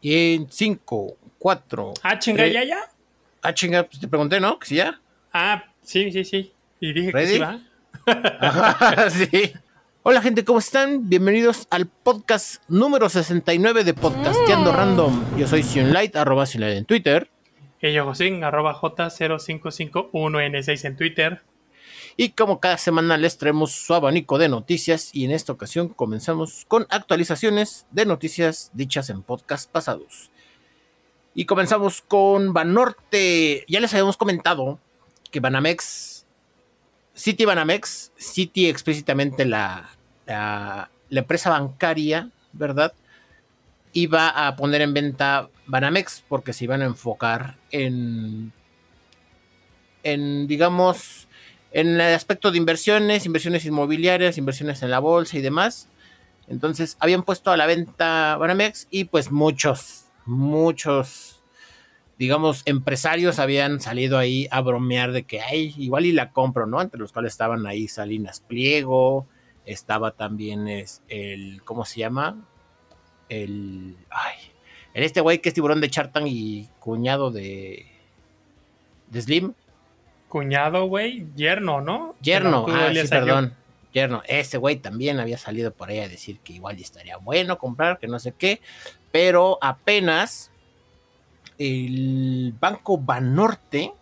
Y en 5, 4. Ah, chinga, ya, ya. Ah, chinga, pues te pregunté, ¿no? Que sí ya. Ah, sí, sí, sí. Y dije que ¿Ready? sí va. Ajá, sí. Hola gente, ¿cómo están? Bienvenidos al podcast número 69 de Podcasteando Random. Yo soy Sionlight, arroba Sionlight en Twitter. Y yo, Josín, arroba J0551N6 en Twitter. Y como cada semana les traemos su abanico de noticias y en esta ocasión comenzamos con actualizaciones de noticias dichas en podcast pasados. Y comenzamos con Banorte. Ya les habíamos comentado que Banamex, City Banamex, City explícitamente la, la, empresa bancaria, ¿verdad? Iba a poner en venta Banamex porque se iban a enfocar en, en digamos, en el aspecto de inversiones, inversiones inmobiliarias, inversiones en la bolsa y demás. Entonces habían puesto a la venta Banamex y pues muchos, muchos, digamos, empresarios habían salido ahí a bromear de que, ay, igual y la compro, ¿no? Entre los cuales estaban ahí Salinas Pliego, estaba también es el, ¿cómo se llama? El, ay, este güey que es tiburón de Chartan y cuñado de, de Slim. Cuñado, güey, yerno, ¿no? Yerno, no, ah, sí, perdón. Yerno, ese güey también había salido por ahí a decir que igual estaría bueno comprar, que no sé qué, pero apenas el Banco Banorte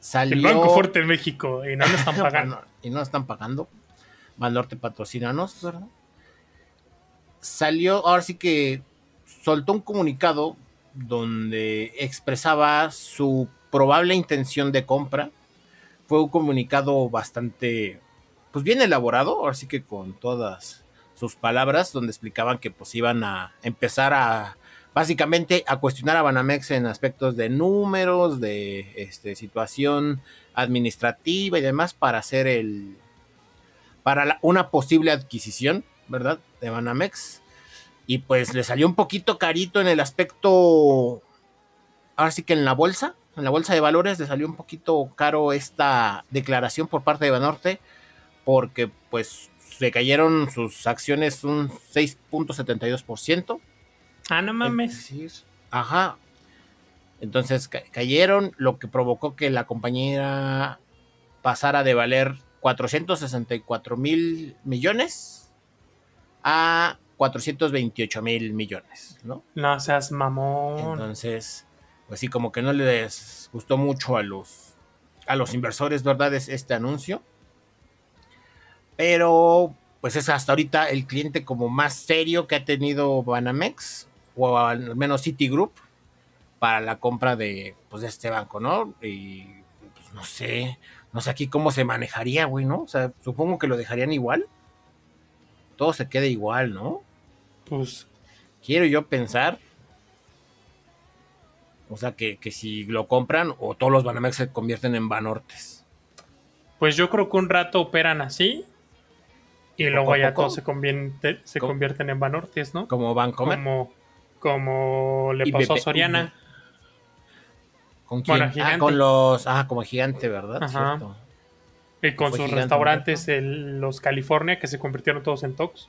salió... El Banco Fuerte en México. Y no lo están pagando. Y no están pagando. Banorte patrocinanos, ¿verdad? Salió, ahora sí que soltó un comunicado donde expresaba su probable intención de compra. Fue un comunicado bastante, pues bien elaborado, ahora sí que con todas sus palabras, donde explicaban que pues iban a empezar a, básicamente, a cuestionar a Banamex en aspectos de números, de este, situación administrativa y demás para hacer el, para la- una posible adquisición, ¿verdad? De Banamex. Y pues le salió un poquito carito en el aspecto, ahora sí que en la bolsa, en la bolsa de valores le salió un poquito caro esta declaración por parte de Banorte, porque pues se cayeron sus acciones un 6.72%. Ah, no Es mames. decir, Ajá. Entonces ca- cayeron, lo que provocó que la compañía pasara de valer 464 mil millones a 428 mil millones, ¿no? No seas mamón. Entonces, pues sí, como que no les gustó mucho a los, a los inversores, ¿verdad? Es este anuncio. Pero, pues es hasta ahorita el cliente como más serio que ha tenido Banamex, o al menos Citigroup, para la compra de, pues, de este banco, ¿no? Y, pues, no sé, no sé aquí cómo se manejaría, güey, ¿no? O sea, supongo que lo dejarían igual. Todo se queda igual, ¿no? Pues quiero yo pensar. O sea, que, que si lo compran o todos los Banamex se convierten en Banortes. Pues yo creo que un rato operan así y Poco luego a ya poco. todos se, convierte- se convierten en Banortes, ¿no? Como Bancomer. Como, como le pasó a Soriana. ¿Con quién? Bueno, ah, con los. Ah, como gigante, ¿verdad? Ajá. Cierto. Y con sus gigante, restaurantes, el- los California, que se convirtieron todos en Tox.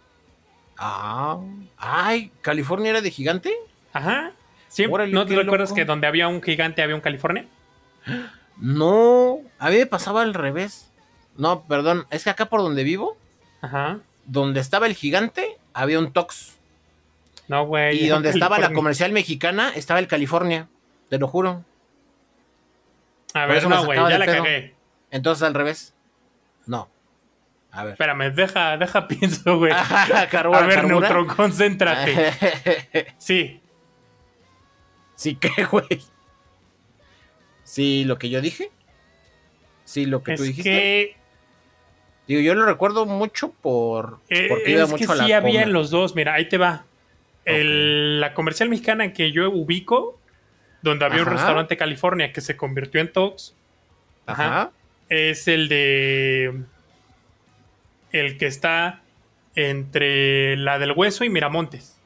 Ah. Ay, ¿California era de gigante? Ajá. ¿Sí? Órale, ¿No te recuerdas loco. que donde había un gigante había un California? No. A mí me pasaba al revés. No, perdón. Es que acá por donde vivo, Ajá. donde estaba el gigante, había un Tox. No, güey. Y donde estaba la comercial mexicana, estaba el California. Te lo juro. A ver, no, güey, ya la pedo. cagué. Entonces al revés. No. A ver. Espérame, deja, deja pienso, güey. A ver. Neutron, concéntrate. Sí, sí, ¿qué, güey? Sí, lo que yo dije. Sí, lo que es tú dijiste. que, Digo, yo lo recuerdo mucho por. eh, porque iba es que mucho a la sí había Comer. los dos. Mira, ahí te va. El- la comercial mexicana que yo ubico, donde había un restaurante California que se convirtió en Tox, Ajá. es el de. El que está entre la del Hueso y Miramontes.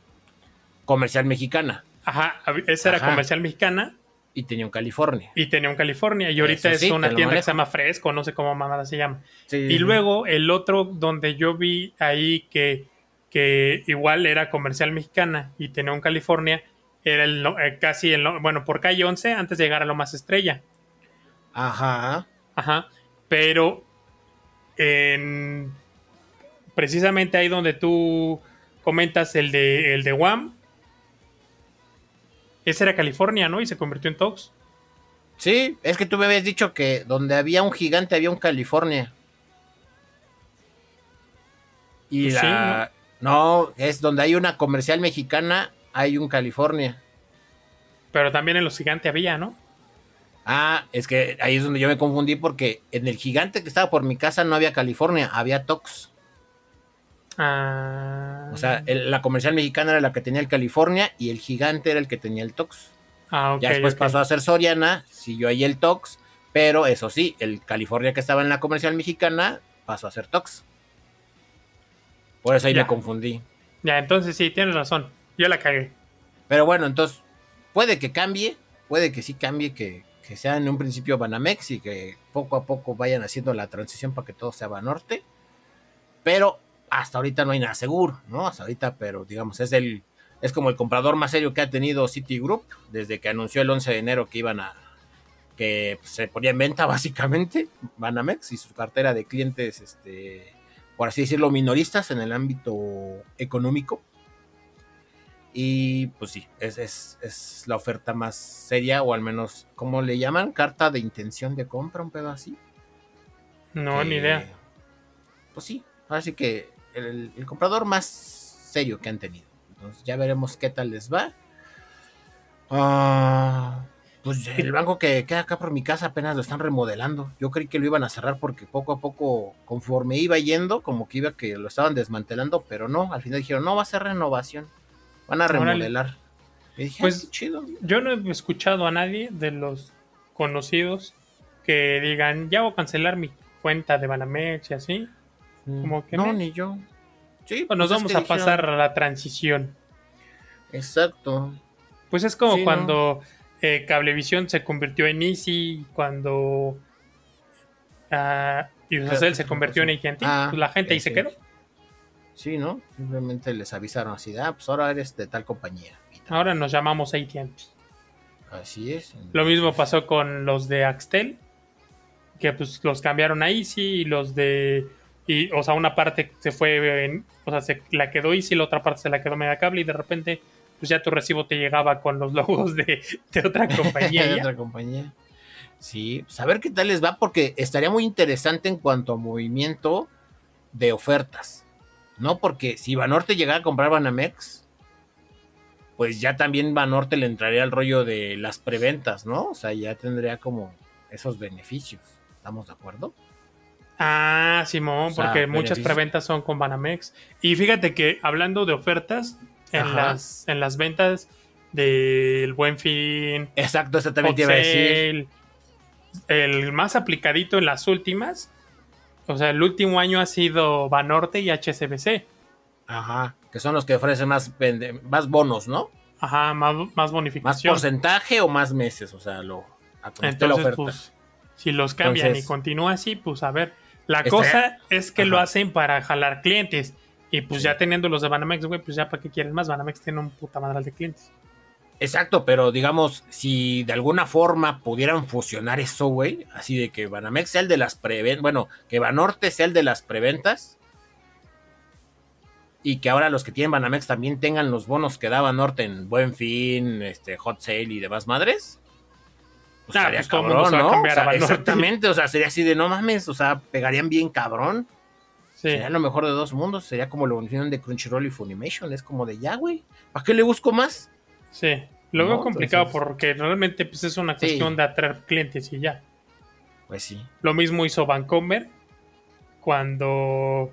Comercial mexicana. Ajá, esa era Ajá. comercial mexicana Y tenía un California. y tenía un California. Y ahorita es una tienda que se llama Fresco, no sé cómo mamada se llama. Sí. Y luego el otro donde yo vi ahí que que igual era comercial mexicana y tenía un California, era el, eh, casi el, bueno, por calle 11 antes de llegar a lo más estrella. Ajá. Ajá. Pero en, precisamente ahí donde tú comentas el de, el de Wham, ese era California, ¿no? Y se convirtió en Tox. Sí, es que tú me habías dicho que donde había un gigante había un California. Y Pues sí, la... ¿no? es donde hay una comercial mexicana, hay un California. Pero también en los gigantes había, ¿no? Ah, es que ahí es donde yo me confundí porque en el gigante que estaba por mi casa no había California, había Tox. Ah, O sea, el- la comercial mexicana era la que tenía el California y el gigante era el que tenía el Tox. ah, ok, ya después pasó a ser Soriana, siguió ahí el Tox, pero eso sí, el California que estaba en la comercial mexicana pasó a ser Tox. Por eso ahí Ya. me confundí. Ya, entonces sí, tienes razón. Yo la cagué. Pero bueno, entonces puede que cambie, puede que sí cambie, que, que sea en un principio Banamex y que poco a poco vayan haciendo la transición para que todo sea Banorte. Pero hasta ahorita no hay nada seguro, ¿no? Hasta ahorita, pero digamos, es el es como el comprador más serio que ha tenido Citigroup desde que anunció el 11 de enero que iban a que pues, se ponía en venta básicamente Banamex y su cartera de clientes este por así decirlo minoristas en el ámbito económico. Y pues sí, es, es, es la oferta más seria, o al menos, ¿cómo le llaman? Carta de intención de compra, un pedo así. No, ni idea. Pues sí, así que el, el comprador más serio que han tenido. Entonces ya veremos qué tal les va. Ah, pues el banco que queda acá por mi casa apenas lo están remodelando. Yo creí que lo iban a cerrar porque poco a poco, conforme iba yendo, como que iba que lo estaban desmantelando, pero no, al final dijeron, no, va a ser renovación. Van a remodelar. Dije, Pues, pues chido. Yo no he escuchado a nadie de los conocidos que digan, ya voy a cancelar mi cuenta de Banamex y así. Como que no, me- ni yo. Sí, nos pues es vamos a dijeron- pasar a la transición. Exacto. Pues es como Sí, ¿no? cuando eh, Cablevisión se convirtió en Easy, cuando ah, Iusacell se convirtió en AT&T. Ah, pues la gente ahí se quedó. Sí, ¿no? Simplemente les avisaron así, ah, pues ahora eres de tal compañía. Ahora nos llamamos AT&T. Así es. Lo mismo pasó con los de Axtel, que pues los cambiaron a Easy y los de... Y, o sea, una parte se fue, en- o sea, se la quedó Easy, la otra parte se la quedó Megacable y de repente pues ya tu recibo te llegaba con los logos de, de otra compañía. de otra compañía. Sí, pues a ver qué tal les va, porque estaría muy interesante en cuanto a movimiento de ofertas. No, porque si Banorte llegara a comprar Banamex, pues ya también Banorte le entraría al rollo de las preventas, ¿no? O sea, ya tendría como esos beneficios. ¿Estamos de acuerdo? Ah, Simón, O sea, porque muchas preventas son con Banamex. Y fíjate que hablando de ofertas, en, Ajá. las, en las ventas del Buen Fin, Exacto, eso también te iba a decir. El más aplicadito en las últimas, o sea, el último año ha sido Banorte y HSBC. Ajá, que son los que ofrecen más, más bonos, ¿no? Ajá, más, más Más porcentaje o más meses, o sea, lo a esté la Entonces, oferta. pues, si los cambian Entonces- y continúa así, pues a ver. La Estaría- cosa es que lo hacen para jalar clientes. Y pues Sí. ya teniendo los de Banamex, güey, pues ya para qué quieres más. Banamex tiene un puta madral de clientes. Exacto, pero digamos, si de alguna forma pudieran fusionar eso, güey, así de que Banamex sea el de las preventas, bueno, que Banorte sea el de las preventas y que ahora los que tienen Banamex también tengan los bonos que da Banorte en Buen Fin, este, Hot Sale y demás madres. Pues pues todo el mundo cabrón, se va a ¿no? cambiar O sea, a Banorte. exactamente, o sea, sería así de no mames, o sea, pegarían bien cabrón. Sí. Sería lo mejor de dos mundos, sería como la unión de Crunchyroll y Funimation, es como de ya, güey, ¿para qué le busco más? Sí. Lo No, veo complicado entonces- porque realmente pues es una Sí. cuestión de atraer clientes y ya. Pues sí. Lo mismo hizo Vancomer cuando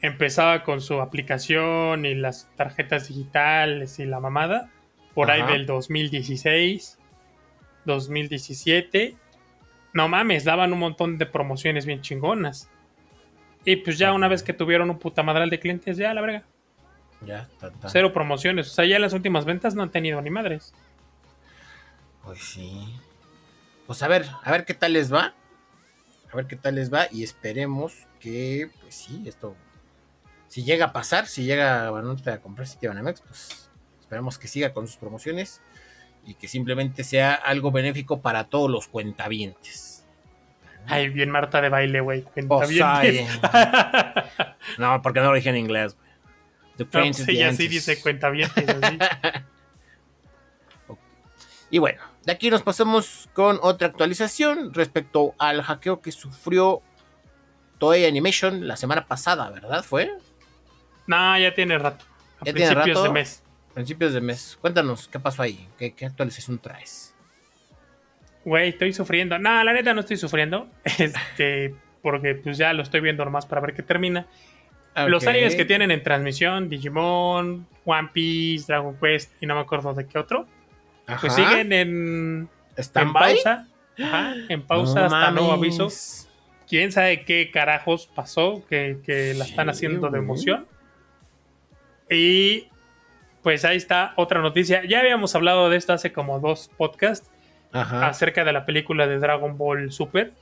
empezaba con su aplicación y las tarjetas digitales y la mamada. Por ahí del 2016, 2017. No mames, daban un montón de promociones bien chingonas. Y pues ya una vez que tuvieron un puta madral de clientes, ya la verga. Ya, ta, ta. Cero promociones. O sea, ya las últimas ventas no han tenido ni madres. Pues sí. Pues a ver, a ver qué tal les va. A ver qué tal les va y esperemos que, pues sí, esto si llega a pasar, si llega a comprar Citibanamex, pues esperemos que siga con sus promociones y que simplemente sea algo benéfico para todos los cuentavientes. Ay, bien Marta de baile, güey. Cuentavientes. no, porque no lo dije en inglés, güey. The no, sí, ya sí dice cuentavientes. y bueno, de aquí nos pasamos con otra actualización respecto al hackeo que sufrió Toei Animation la semana pasada, ¿verdad? ¿Fue? No, ya tiene rato. A principios de mes. Principios de mes. Cuéntanos, ¿qué pasó ahí? ¿Qué, qué actualización traes? Güey, estoy sufriendo. No, la neta no estoy sufriendo. Este, porque pues ya lo estoy viendo nomás para ver qué termina. Los animes que tienen en transmisión, Digimon, One Piece, Dragon Quest y no me acuerdo de qué otro, pues siguen en, en pausa. Ajá, en pausa hasta nuevo aviso. Quién sabe qué carajos pasó que, que la están haciendo de emoción. Y pues ahí está otra noticia. Ya habíamos hablado de esto hace como dos podcasts acerca de la película de Dragon Ball Super.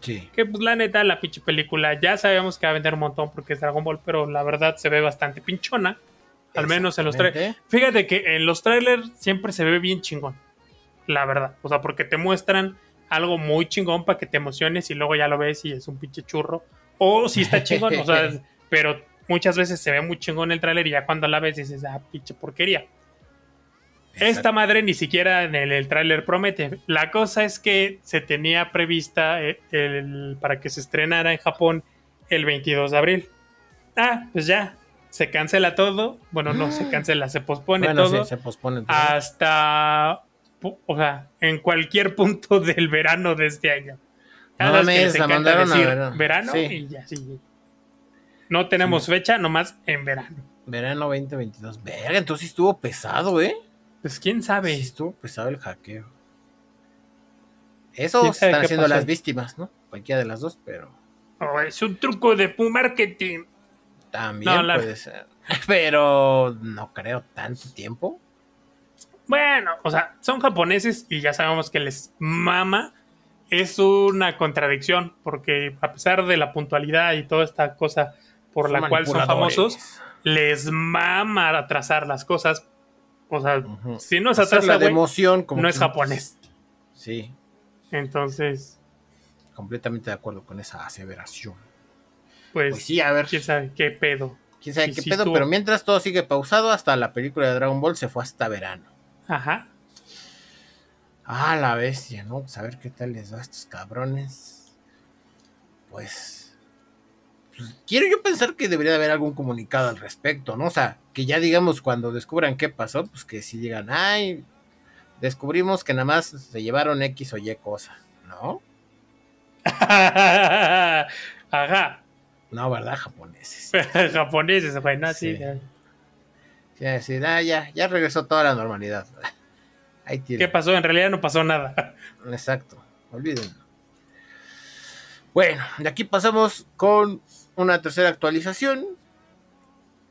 Sí. Que pues la neta, la pinche película ya sabemos que va a vender un montón porque es Dragon Ball, pero la verdad se ve bastante pinchona. Al menos en los trailers. Fíjate que en los trailers siempre se ve bien chingón. La verdad. O sea, porque te muestran algo muy chingón para que te emociones y luego ya lo ves y es un pinche churro. O si está chingón, o sea, pero muchas veces se ve muy chingón el tráiler y ya cuando la ves dices, ah, pinche porquería. Esta madre ni siquiera en el, tráiler promete. La cosa es que se tenía prevista eh, el, para que se estrenara en Japón el 22 de abril. Ah, pues ya, se cancela todo. Bueno, no se cancela, se pospone todo. se pospone todo. Hasta, o sea, en cualquier punto del verano de este año. no me la mandaron a verano y ya, sí. No tenemos fecha, nomás en verano. Verano 2022. Verga, entonces estuvo pesado, ¿eh? Pues quién sabe. estuvo pesado el hackeo. Eso están haciendo las víctimas, ¿no? Cualquiera de las dos, pero. Oh, es un truco de marketing. También puede ser. Pero no creo tanto tiempo. Bueno, o sea, son japoneses y ya sabemos que les mama. Es una contradicción, porque a pesar de la puntualidad y toda esta cosa por la cual son famosos, les mama atrasar las cosas. O sea, si no se atrasa, la emoción, no es japonés. Sí. Entonces. Completamente de acuerdo con esa aseveración. Pues, pues sí, a ver. ¿Quién sabe qué pedo? ¿Quién sabe qué pedo? Pero mientras todo sigue pausado, hasta la película de Dragon Ball se fue hasta verano. Ajá. Ah, la bestia, ¿no? Pues a ver qué tal les va a estos cabrones. Pues pues, quiero yo pensar que debería haber algún comunicado al respecto, ¿no? O sea, que ya digamos cuando descubran qué pasó, pues que si digan, ay, descubrimos que nada más se llevaron X o Y cosa, ¿no? Ajá. No, ¿verdad? Japoneses. Japoneses, bueno, sí. Sí, sí, ah, ya, ya regresó toda la normalidad. Ahí ¿Qué pasó? En realidad no pasó nada. Exacto, olvídenlo. Bueno, de aquí pasamos con una tercera actualización.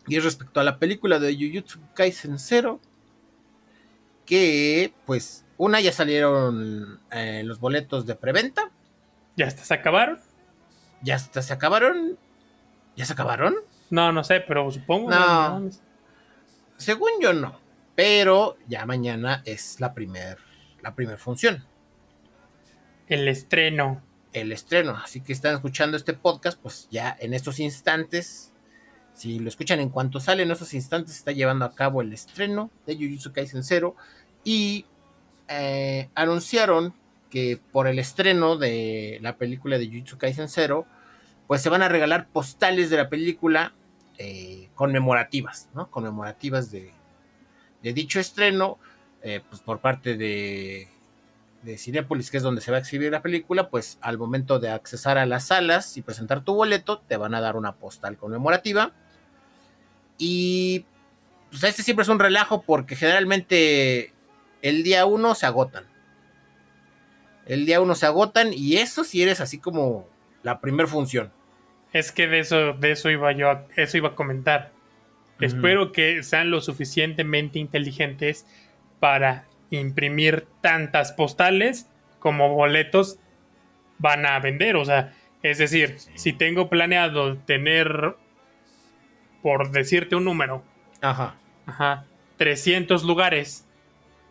Y es respecto a la película de Jujutsu Kaisen 0. Que, pues, una ya salieron eh, los boletos de preventa. ¿Ya hasta se acabaron? ¿Ya hasta se acabaron? ¿Ya se acabaron? No, no sé, pero supongo. No. Según yo no. Pero ya mañana es la primer, la primer función. El estreno el estreno. Así que están escuchando este podcast, pues ya en estos instantes, si lo escuchan en cuanto sale, en esos instantes está llevando a cabo el estreno de Jujutsu Kaisen 0 y eh, anunciaron que por el estreno de la película de Jujutsu Kaisen 0, pues se van a regalar postales de la película eh, conmemorativas, ¿no? Conmemorativas de, de dicho estreno, eh, pues por parte de de Cinepolis, que es donde se va a exhibir la película, pues al momento de accesar a las salas y presentar tu boleto, te van a dar una postal conmemorativa. Y pues este siempre es un relajo porque generalmente el día uno se agotan. El día uno se agotan y eso si eres así como la primera función. Es que de eso, de eso iba yo, a, eso iba a comentar. Espero que sean lo suficientemente inteligentes para imprimir tantas postales como boletos van a vender. O sea, es decir, si tengo planeado tener por decirte un número, Ajá. ajá, 300 lugares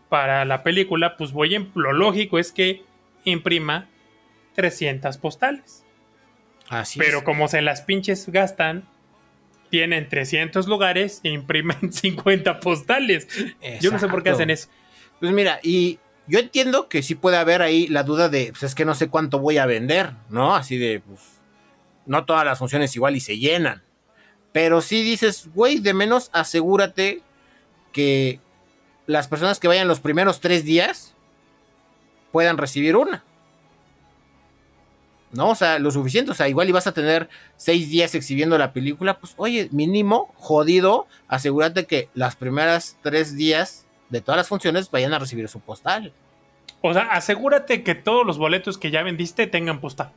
para la película, pues voy en lo lógico es que imprima 300 postales. Así Pero es. como se las pinches gastan, tienen 300 lugares e imprimen 50 postales. Yo no sé por qué hacen eso. Pues mira, y yo entiendo que sí puede haber ahí la duda de, pues es que no sé cuánto voy a vender, ¿no? Así de, pues, no todas las funciones igual y se llenan. Pero sí dices, güey, de menos asegúrate que las personas que vayan los primeros tres días puedan recibir una. ¿No? O sea, lo suficiente. O sea, igual y vas a tener seis días exhibiendo la película. Pues, oye, mínimo, jodido, asegúrate que las primeras tres días de todas las funciones vayan a recibir su postal. O sea, asegúrate que todos los boletos que ya vendiste tengan postal.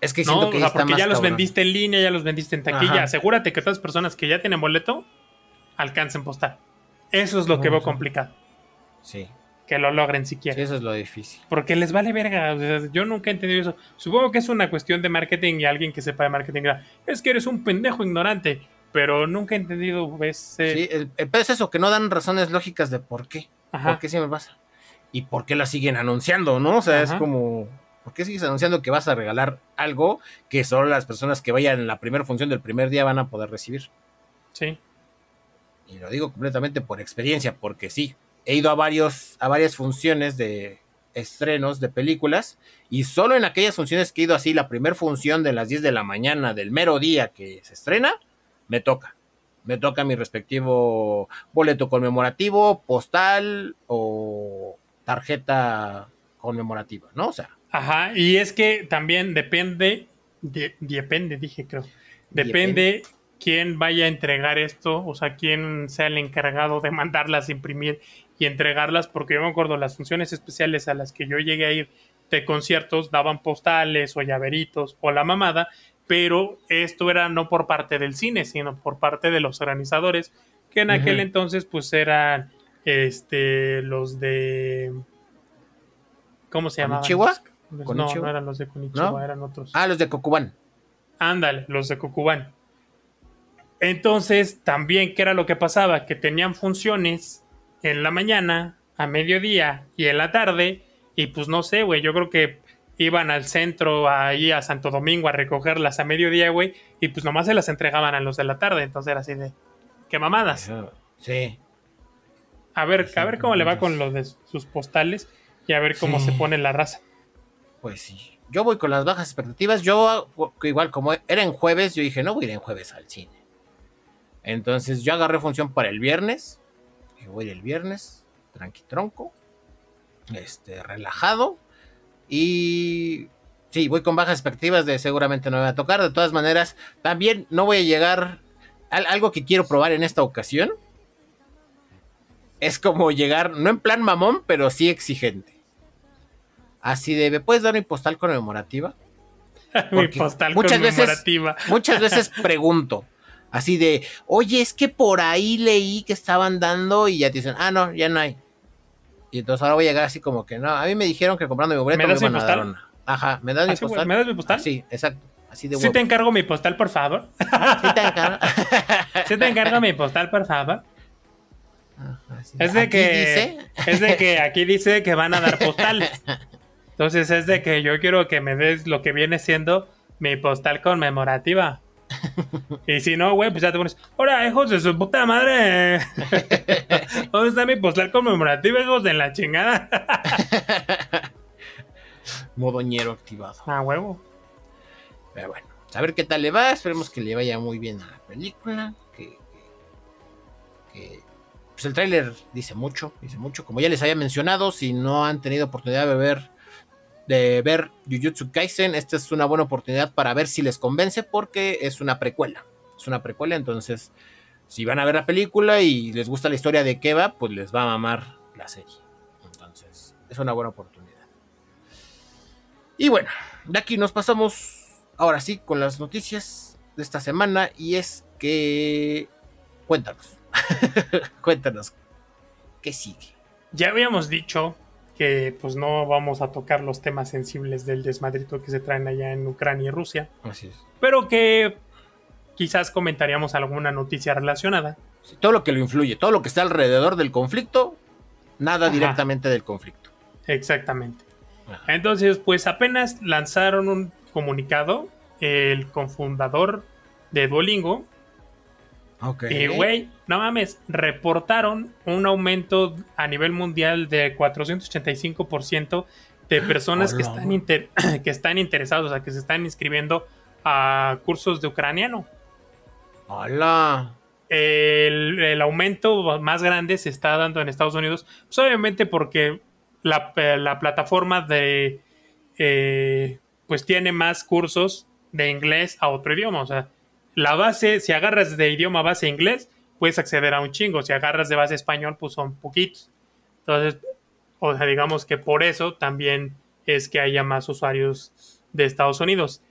Es que No, siento o que ahí sea, está porque más ya los vendiste en línea, ya los vendiste en taquilla. Ajá. Asegúrate que todas las personas que ya tienen boleto alcancen postal. Eso es lo que No, veo sí. complicado. Sí, Que lo logren sí, siquiera. eso es lo difícil. Porque les vale verga. o sea, yo nunca he entendido eso. Supongo que es una cuestión de marketing y alguien que sepa de marketing es que eres un pendejo ignorante. Pero nunca he entendido ese... Sí, el, el pedo es eso, que no dan razones lógicas de por qué. Ajá. ¿Por qué siempre pasa? ¿Y por qué la siguen anunciando, no? O sea, es como... ¿Por qué sigues anunciando que vas a regalar algo que solo las personas que vayan en la primera función del primer día van a poder recibir? Sí. Y lo digo completamente por experiencia, porque sí, he ido a, varios, a varias funciones de estrenos de películas y solo en aquellas funciones que he ido así, la primera función de las 10 de la mañana del mero día que se estrena, me toca. Me toca mi respectivo boleto conmemorativo, postal o tarjeta conmemorativa, ¿no? O sea, Ajá, y es que también depende, de- depende, dije creo, depende quién vaya a entregar esto, o sea, quién sea el encargado de mandarlas imprimir y entregarlas, porque yo me acuerdo las funciones especiales a las que yo llegué a ir de conciertos daban postales o llaveritos o la mamada, pero esto era no por parte del cine, sino por parte de los organizadores, que en aquel entonces pues eran este los de ¿cómo se llamaban? ¿Konichiwa? No, ¿Konichiwa? no eran los de Konichiwa, ¿No? eran otros. ah, los de Cocubán. Ándale, los de Cucubán. Entonces, también, ¿qué era lo que pasaba? Que tenían funciones en la mañana, a mediodía y en la tarde. Y pues no sé, güey, yo creo que iban al centro, ahí a Santo Domingo, a recogerlas a mediodía, güey. Y pues nomás se las entregaban a los de la tarde. Entonces era así de, qué mamadas. Sí. A ver, a ver cómo le va con los de sus postales y a ver cómo Sí. se pone la raza. Pues sí. Yo voy con las bajas expectativas. Yo, igual como era en jueves, yo dije, no voy a ir en jueves al cine. Entonces yo agarré función para el viernes. Y voy el viernes, tranqui tronco. Este, relajado. Y sí, voy con bajas expectativas de seguramente no me va a tocar. De todas maneras, también no voy a llegar. al- algo que quiero probar en esta ocasión. Es como llegar, no en plan mamón, pero sí exigente. Así de, ¿me puedes dar mi postal conmemorativa? Mi postal muchas veces- conmemorativa. Muchas veces pregunto, así de, oye, es que por ahí leí que estaban dando y ya te dicen, ah, no, ya no hay. Y entonces ahora voy a llegar así como que, no, a mí me dijeron que comprando mi boleto ¿Me me, das mi iban a dar postal? una. Ajá, ¿me das mi Así, postal? ¿Me das mi postal? Sí, exacto. Así de Sí te encargo mi postal, por favor. Sí te encargo. Sí te encargo mi postal, por favor. Ajá, sí. Es de que dice, es de que aquí dice que van a dar postales. Entonces es de que yo quiero que me des lo que viene siendo mi postal conmemorativa. Y si no, güey, pues ya te pones, ¡Hola, hijos de su puta madre! ¿Dónde está mi postal conmemorativa, hijos de la chingada? modoñero activado. Ah, huevo. Pero bueno, a ver qué tal le va. Esperemos que le vaya muy bien a la película. Que, que- que- pues el tráiler dice mucho, dice mucho. Como ya les había mencionado, si no han tenido oportunidad de ver de ver Jujutsu Kaisen, esta es una buena oportunidad para ver si les convence porque es una precuela. Es una precuela, entonces si van a ver la película y les gusta la historia de Keva, pues les va a mamar la serie. Entonces, es una buena oportunidad. Y bueno, de aquí nos pasamos ahora sí con las noticias de esta semana y es que cuéntanos. cuéntanos qué sigue. Ya habíamos dicho que pues no vamos a tocar los temas sensibles del desmadrito que se traen allá en Ucrania y Rusia. Así es. pero que quizás comentaríamos alguna noticia relacionada. todo lo que lo influye, todo lo que está alrededor del conflicto, nada directamente del conflicto. Exactamente. Entonces, pues apenas lanzaron un comunicado, el confundador de Duolingo. Y, güey, no mames, reportaron un aumento a nivel mundial de 485% de personas que están, que están interesados, o sea, que se están inscribiendo a cursos de ucraniano. Hola. El, aumento más grande se está dando en Estados Unidos, pues obviamente porque la, plataforma de, eh, pues tiene más cursos de inglés a otro idioma, o sea, la base, si agarras de idioma base inglés, puedes acceder a un chingo, si agarras de base español, pues son poquitos. Entonces, o sea, digamos que por eso también es que haya más usuarios de Estados Unidos.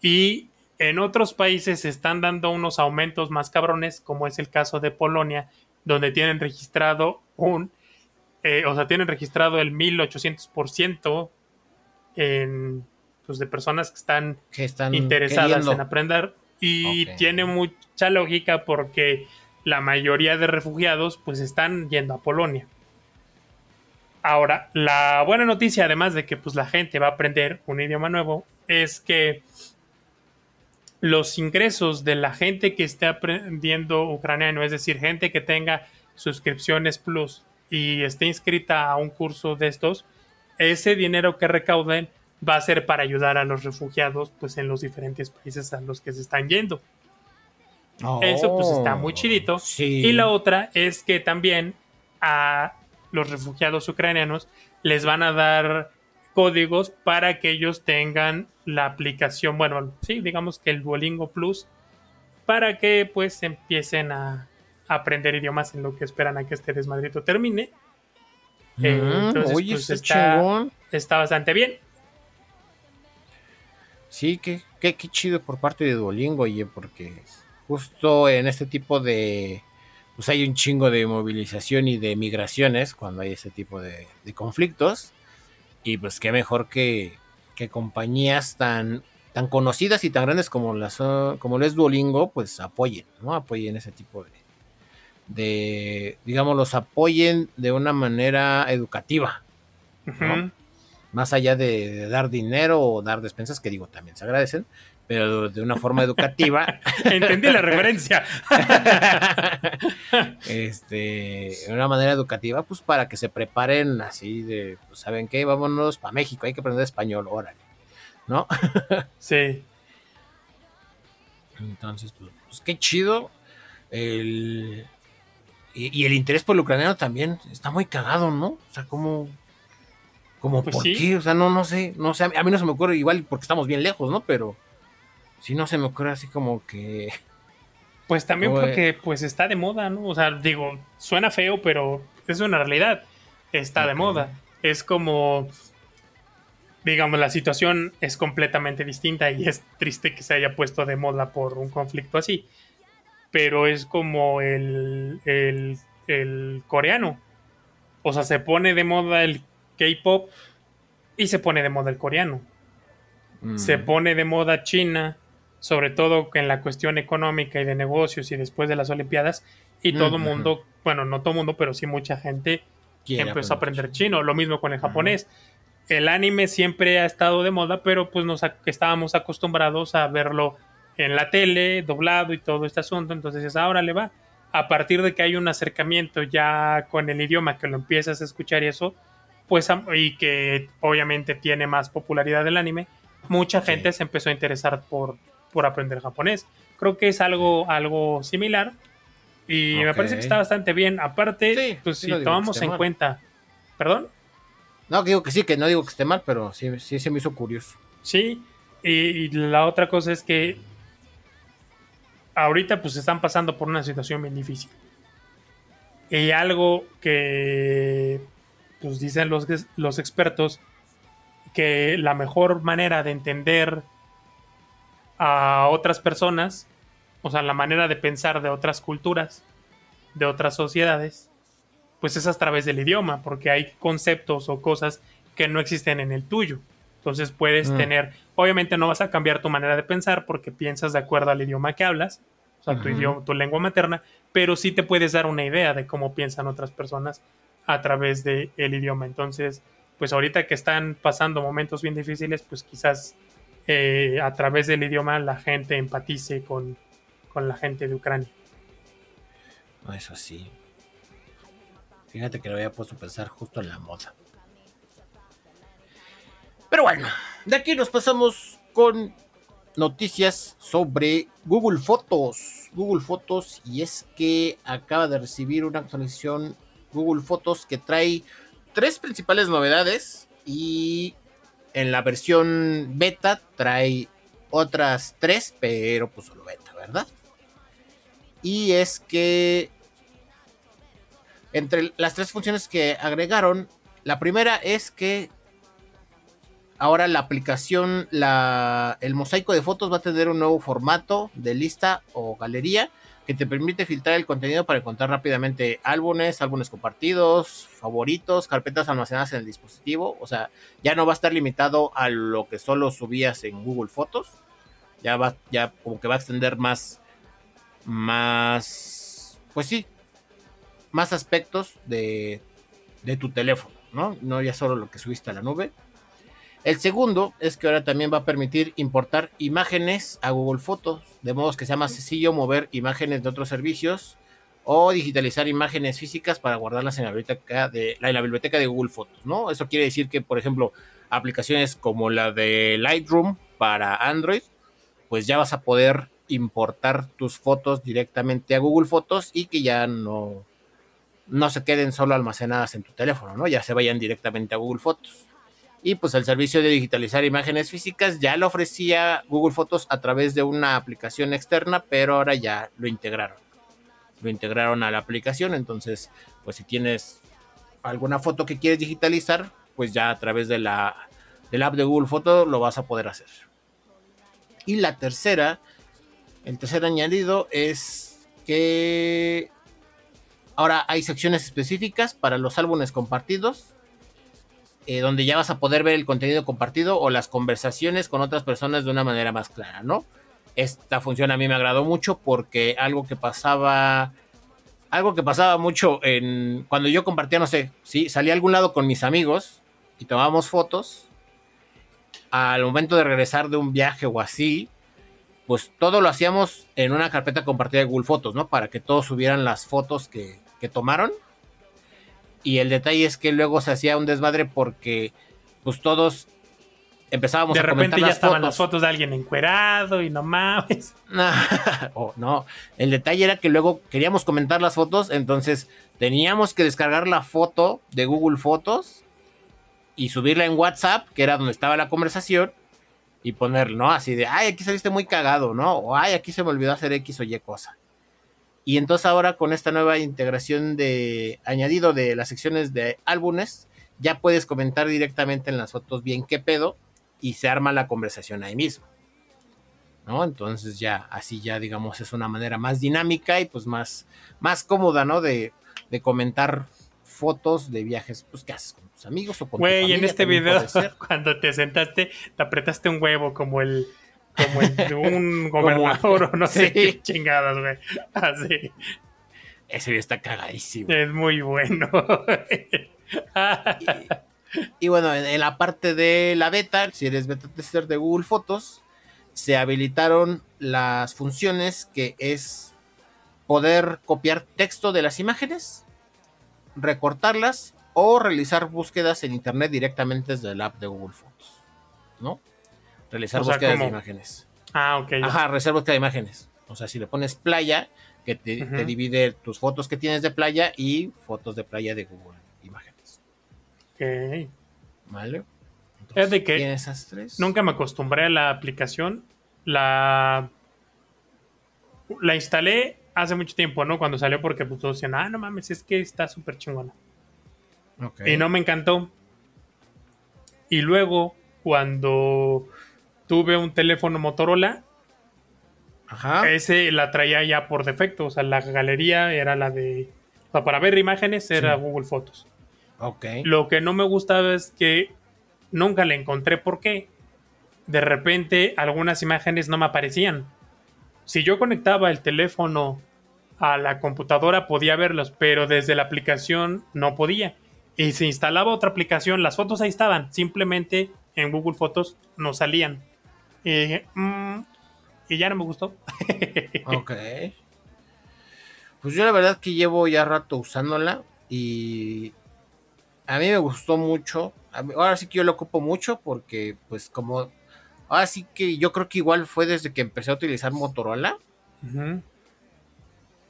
Y en otros países se están dando unos aumentos más cabrones, como es el caso de Polonia, donde tienen registrado un, eh, o sea, tienen registrado el 1800% en, pues, de personas que están, interesadas en aprender. Y tiene mucha lógica porque la mayoría de refugiados pues están yendo a Polonia. Ahora, la buena noticia, además de que pues la gente va a aprender un idioma nuevo, es que los ingresos de la gente que esté aprendiendo ucraniano, es decir, gente que tenga suscripciones plus y esté inscrita a un curso de estos, ese dinero que recauden va a ser para ayudar a los refugiados pues en los diferentes países a los que se están yendo. Eso pues está muy chidito. Y la otra es que también a los refugiados ucranianos les van a dar códigos para que ellos tengan la aplicación, bueno, sí, digamos que el Duolingo Plus, para que pues empiecen a aprender idiomas en lo que esperan a que este desmadrito termine. Eh, mm, entonces, pues, está, está, bastante bien. Sí, qué, qué, qué chido por parte de Duolingo, oye, porque justo en este tipo de, pues hay un chingo de movilización y de migraciones cuando hay ese tipo de, conflictos. Y pues qué mejor que, que, compañías tan, tan conocidas y tan grandes como las como lo es Duolingo, pues apoyen, ¿no? Apoyen ese tipo de, de digamos, los apoyen de una manera educativa. Más allá de, dar dinero o dar despensas, que digo, también se agradecen, pero de una forma educativa. Entendí la referencia. este, de una manera educativa, pues para que se preparen así de, pues, ¿saben qué? Vámonos para México, hay que aprender español, órale, ¿no? sí. Entonces, pues, pues, qué chido. El, y, el interés por el ucraniano también está muy cagado, ¿no? O sea, como... Como pues ¿por qué? O sea, no, no sé, no sé, a mí no se me ocurre igual porque estamos bien lejos, ¿no? Pero si no se me ocurre así como que... Pues también porque pues está de moda, ¿no? O sea, digo, suena feo, pero es una realidad. Está de moda. Es como, digamos, la situación es completamente distinta y es triste que se haya puesto de moda por un conflicto así. Pero es como el, el, el coreano. O sea, se pone de moda el K-pop y se pone de moda el coreano. Se mm. pone de moda China sobre todo en la cuestión económica y de negocios y después de las Olimpiadas, y todo el mundo, bueno, no todo el mundo, pero sí mucha gente empezó a aprender chino, lo mismo con el japonés. El anime siempre ha estado de moda, pero pues nos estábamos acostumbrados a verlo en la tele, doblado y todo este asunto, entonces ahora le va. A partir de que hay un acercamiento ya con el idioma, que lo empiezas a escuchar y eso, pues, y que obviamente tiene más popularidad el anime, mucha gente se empezó a interesar por, por aprender japonés. Creo que es algo, algo similar y me parece que está bastante bien. Aparte, pues si tomamos en cuenta... ¿Perdón? No, digo que sí, que no digo que esté mal, pero sí, sí se me hizo curioso. Sí, y, la otra cosa es que ahorita pues están pasando por una situación bien difícil. Y algo que pues dicen los, los expertos que la mejor manera de entender a otras personas, o sea, la manera de pensar de otras culturas, de otras sociedades, pues es a través del idioma, porque hay conceptos o cosas que no existen en el tuyo. Entonces puedes Mm. tener, obviamente no vas a cambiar tu manera de pensar porque piensas de acuerdo al idioma que hablas, o sea, tu, idioma, tu lengua materna, pero sí te puedes dar una idea de cómo piensan otras personas a través del idioma. Entonces, pues ahorita que están pasando momentos bien difíciles, pues quizás eh, a través del idioma la gente empatice con, con la gente de Ucrania. Eso sí. Fíjate que lo había puesto a pensar justo en la moda. Pero bueno, de aquí nos pasamos con noticias sobre Google Fotos. Google Fotos, y es que acaba de recibir una actualización Google Fotos que trae tres principales novedades y en la versión beta trae otras tres, pero pues solo beta, ¿verdad? Y es que entre las tres funciones que agregaron, la primera es que ahora la aplicación, la, el mosaico de fotos va a tener un nuevo formato de lista o galería que te permite filtrar el contenido para encontrar rápidamente álbumes, álbumes compartidos, favoritos, carpetas almacenadas en el dispositivo. O sea, ya no va a estar limitado a lo que solo subías en Google Fotos. Ya va, ya como que va a extender más, más, pues sí, más aspectos de, de tu teléfono, ¿no? No ya solo lo que subiste a la nube. El segundo es que ahora también va a permitir importar imágenes a Google Fotos, de modo que sea más sencillo mover imágenes de otros servicios o digitalizar imágenes físicas para guardarlas en la biblioteca de, la biblioteca de Google Fotos, ¿no? Eso quiere decir que, por ejemplo, aplicaciones como la de Lightroom para Android, pues ya vas a poder importar tus fotos directamente a Google Fotos y que ya no, no se queden solo almacenadas en tu teléfono, ¿no? Ya se vayan directamente a Google Fotos. Y pues el servicio de digitalizar imágenes físicas ya lo ofrecía Google Fotos a través de una aplicación externa, pero ahora ya lo integraron. Lo integraron a la aplicación, entonces pues si tienes alguna foto que quieres digitalizar, pues ya a través de la del app de Google Fotos lo vas a poder hacer. Y la tercera, el tercer añadido es que ahora hay secciones específicas para los álbumes compartidos eh, donde ya vas a poder ver el contenido compartido o las conversaciones con otras personas de una manera más clara, ¿no? Esta función a mí me agradó mucho porque algo que pasaba, algo que pasaba mucho en cuando yo compartía, no sé, sí, salía a algún lado con mis amigos y tomábamos fotos, al momento de regresar de un viaje o así, pues todo lo hacíamos en una carpeta compartida de Google Fotos, ¿no? Para que todos subieran las fotos que, que tomaron y el detalle es que luego se hacía un desmadre porque pues todos empezábamos de a repente ya las estaban fotos. las fotos de alguien encuerado y no mames. oh, no, el detalle era que luego queríamos comentar las fotos, entonces teníamos que descargar la foto de Google Fotos y subirla en WhatsApp, que era donde estaba la conversación, y poner, ¿no? Así de, ay, aquí saliste muy cagado, ¿no? O ay, aquí se me olvidó hacer X o Y cosa. Y entonces ahora con esta nueva integración de añadido de las secciones de álbumes, ya puedes comentar directamente en las fotos bien qué pedo y se arma la conversación ahí mismo. ¿No? Entonces ya así ya digamos es una manera más dinámica y pues más, más cómoda, ¿no? De, de comentar fotos de viajes pues que haces con tus amigos o con tu Güey, en familia, este video, cuando te sentaste, te apretaste un huevo como el como el de un gobernador o no sé Sí. qué chingadas, güey. Así. Ese video está cagadísimo. Es muy bueno. Y bueno, en, en la parte de la beta, si eres beta tester de Google Fotos, se habilitaron las funciones que es poder copiar texto de las imágenes, recortarlas o realizar búsquedas en internet directamente desde el app de Google Fotos. ¿No? Realizar O sea, ¿cómo? de imágenes. ah, ok. Ajá, realizar búsqueda de imágenes. O sea, si le pones playa, que te, divide tus fotos que tienes de playa y fotos de playa de Google Imágenes. Ok. ¿Vale? Es de que tienes esas tres. Nunca me acostumbré a la aplicación. La, la instalé hace mucho tiempo, ¿no? Cuando salió porque pues todos decían, ah, no mames, es que está súper chingona. Ok. Y no me encantó. Y luego, cuando tuve un teléfono Motorola, Ajá. ese la traía ya por defecto. O sea, la galería era la de... o sea, para ver imágenes era Sí. Google Fotos. Ok. Lo que no me gustaba es que nunca le encontré por qué. De repente algunas imágenes no me aparecían. Si yo conectaba el teléfono a la computadora podía verlos, pero desde la aplicación no podía. Y si instalaba otra aplicación, las fotos ahí estaban, simplemente en Google Fotos no salían. Y mm", y ya no me gustó. ok. Pues yo la verdad que llevo ya rato usándola y a mí me gustó mucho. Ahora sí que yo lo ocupo mucho porque pues como... Ahora sí que yo creo que igual fue desde que empecé a utilizar Motorola.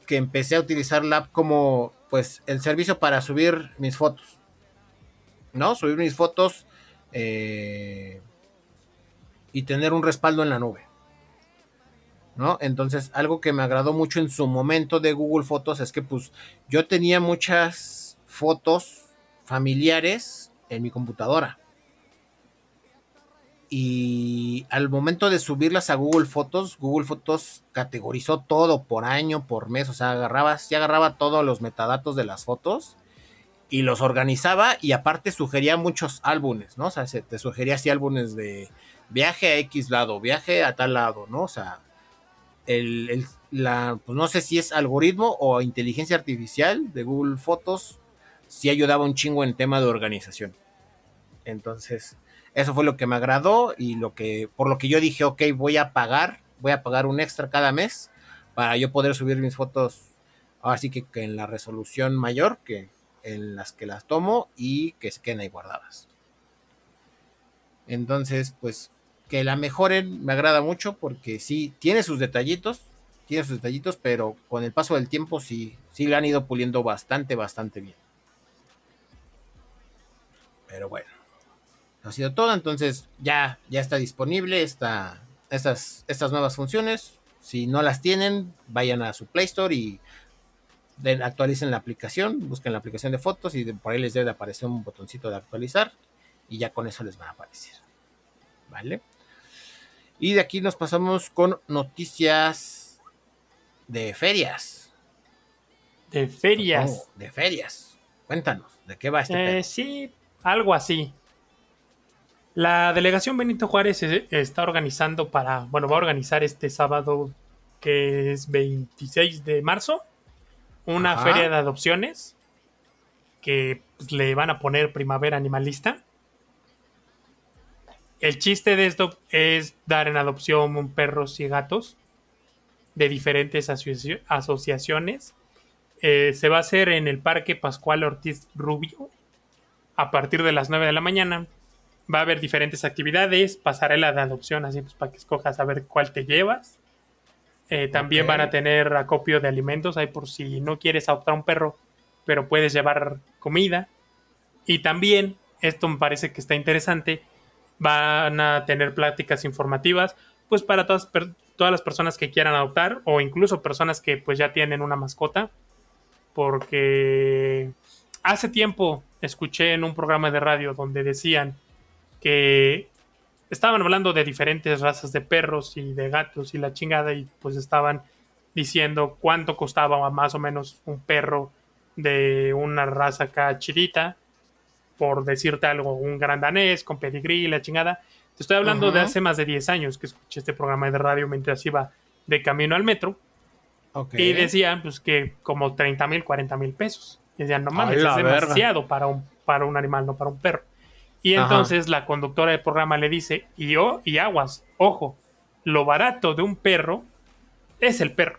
Que empecé a utilizar la app como pues el servicio para subir mis fotos. ¿No? Subir mis fotos eh, y tener un respaldo en la nube. ¿no? Entonces, algo que me agradó mucho en su momento de Google Fotos es que pues yo tenía muchas fotos familiares en mi computadora. Y al momento de subirlas a Google Fotos, Google Fotos categorizó todo por año, por mes, o sea, agarraba, ya agarraba todos los metadatos de las fotos y los organizaba y aparte sugería muchos álbumes, ¿no? O sea, te sugería así álbumes de viaje a X lado, viaje a tal lado, ¿no? O sea, el, la, pues no sé si es algoritmo o inteligencia artificial de Google Fotos, sí ayudaba un chingo en tema de organización. Entonces, eso fue lo que me agradó y lo que, por lo que yo dije, ok, voy a pagar, voy a pagar un extra cada mes para yo poder subir mis fotos, así que, que en la resolución mayor que en las que las tomo y que se queden ahí guardadas. Entonces, pues que la mejoren me agrada mucho porque sí, tiene sus detallitos, tiene sus detallitos, pero con el paso del tiempo sí, sí le han ido puliendo bastante, bastante bien. Pero bueno, ha sido todo, entonces ya, ya está disponible esta, estas, estas nuevas funciones. Si no las tienen, vayan a su Play Store y actualicen la aplicación, busquen la aplicación de fotos y por ahí les debe aparecer un botoncito de actualizar y ya con eso les va a aparecer. ¿Vale? Y de aquí nos pasamos con noticias de ferias. De ferias. de ferias. Cuéntanos, ¿de qué va este? Eh, sí, algo así. La delegación Benito Juárez está organizando para, bueno, va a organizar este sábado que es 26 de marzo, una feria de adopciones que pues, le van a poner primavera animalista. El chiste de esto es dar en adopción perros y gatos de diferentes asociaciones. Eh, se va a hacer en el Parque Pascual Ortiz Rubio a partir de las 9 de la mañana. Va a haber diferentes actividades, pasarela de adopción, así pues para que escojas a ver cuál te llevas. Eh, también van a tener acopio de alimentos, ahí por si no quieres adoptar un perro, pero puedes llevar comida. Y también, esto me parece que está interesante, van a tener pláticas informativas, pues para todas, todas las personas que quieran adoptar o incluso personas que pues ya tienen una mascota, porque hace tiempo escuché en un programa de radio donde decían que estaban hablando de diferentes razas de perros y de gatos y la chingada y pues estaban diciendo cuánto costaba más o menos un perro de una raza acá chidita por decirte algo, un gran danés con pedigrí, la chingada. Te estoy hablando de hace más de 10 años que escuché este programa de radio mientras iba de camino al metro. Y decían pues que como 30 mil, 40 mil pesos. Y decían, no mames, es demasiado para un, para un animal, no para un perro. Y entonces la conductora del programa le dice, y yo, y aguas, ojo, lo barato de un perro es el perro.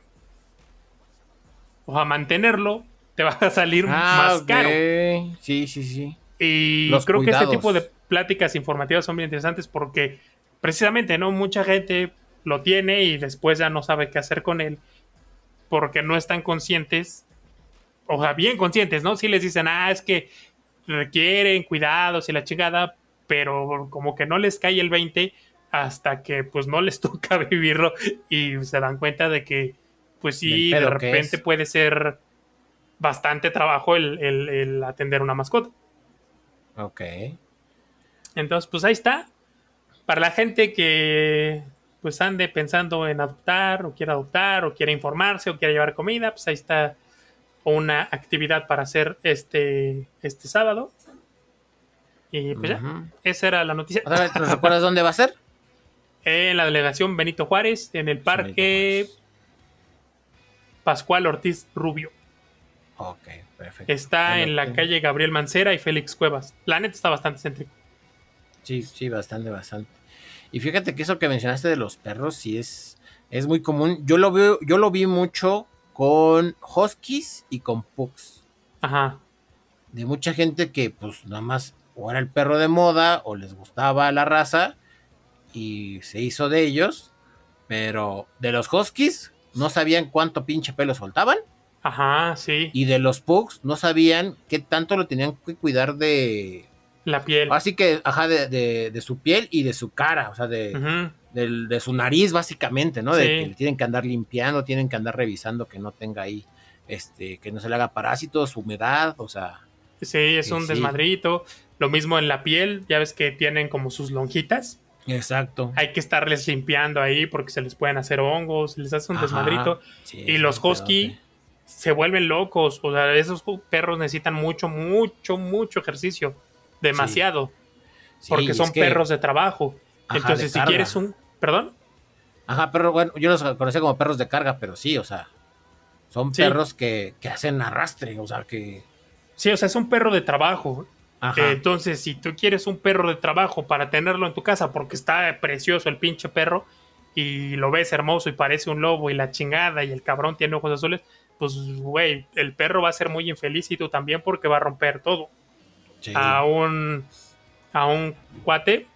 O a mantenerlo te va a salir ah, más caro. Sí, sí, sí. Y creo que este tipo de pláticas informativas son bien interesantes porque precisamente, ¿no? Mucha gente lo tiene y después ya no sabe qué hacer con él porque no están conscientes, o sea, bien conscientes, ¿no? Si les dicen, ah, es que requieren cuidados y la chingada, pero como que no les cae el 20 hasta que pues no les toca vivirlo y se dan cuenta de que pues sí, de repente puede ser bastante trabajo el atender una mascota. Ok. Entonces, pues ahí está. Para la gente que pues ande pensando en adoptar o quiere adoptar o quiere informarse o quiere llevar comida, pues ahí está una actividad para hacer este, este sábado. Y pues ya, esa era la noticia. ¿nos recuerdas dónde va a ser? En la delegación Benito Juárez, en el parque Pascual Ortiz Rubio. Ok, perfecto. Está en la tengo. calle Gabriel Mancera y Félix Cuevas. La neta está bastante céntrico. Sí, sí, bastante, bastante. Y fíjate que eso que mencionaste de los perros sí es, es muy común. Yo lo veo, yo lo vi mucho con huskies y con pugs. Ajá. De mucha gente que pues nada más o era el perro de moda o les gustaba la raza y se hizo de ellos. Pero de los huskies no sabían cuánto pinche pelo soltaban. Ajá, sí. Y de los pugs no sabían qué tanto lo tenían que cuidar de... La piel. Así que, ajá, de, de- de su piel y de su cara. O sea, de... De su nariz, básicamente, ¿no? De que le tienen que andar limpiando, tienen que andar revisando que no tenga ahí, este, que no se le haga parásitos, humedad, o sea, Sí, es un sí. desmadrito. Lo mismo en la piel, ya ves que tienen como sus lonjitas. exacto. Hay que estarles limpiando ahí porque se les pueden hacer hongos, les hace un Ajá. desmadrito. Sí, Y los husky. Se vuelven locos. O sea, esos perros necesitan mucho, mucho, mucho ejercicio. Demasiado. Sí, porque son que- perros de trabajo. ajá, Entonces, si carga. quieres un. ¿Perdón? Ajá, pero bueno, yo los conocía como perros de carga, pero sí, o sea, son Sí. perros que, que hacen arrastre, o sea, que... Sí, o sea, es un perro de trabajo. Ajá. Eh, entonces, si tú quieres un perro de trabajo para tenerlo en tu casa porque está precioso el pinche perro y lo ves hermoso y parece un lobo y la chingada y el cabrón tiene ojos azules, pues, güey, el perro va a ser muy infeliz y tú también porque va a romper todo. sí. A un, a un cuate,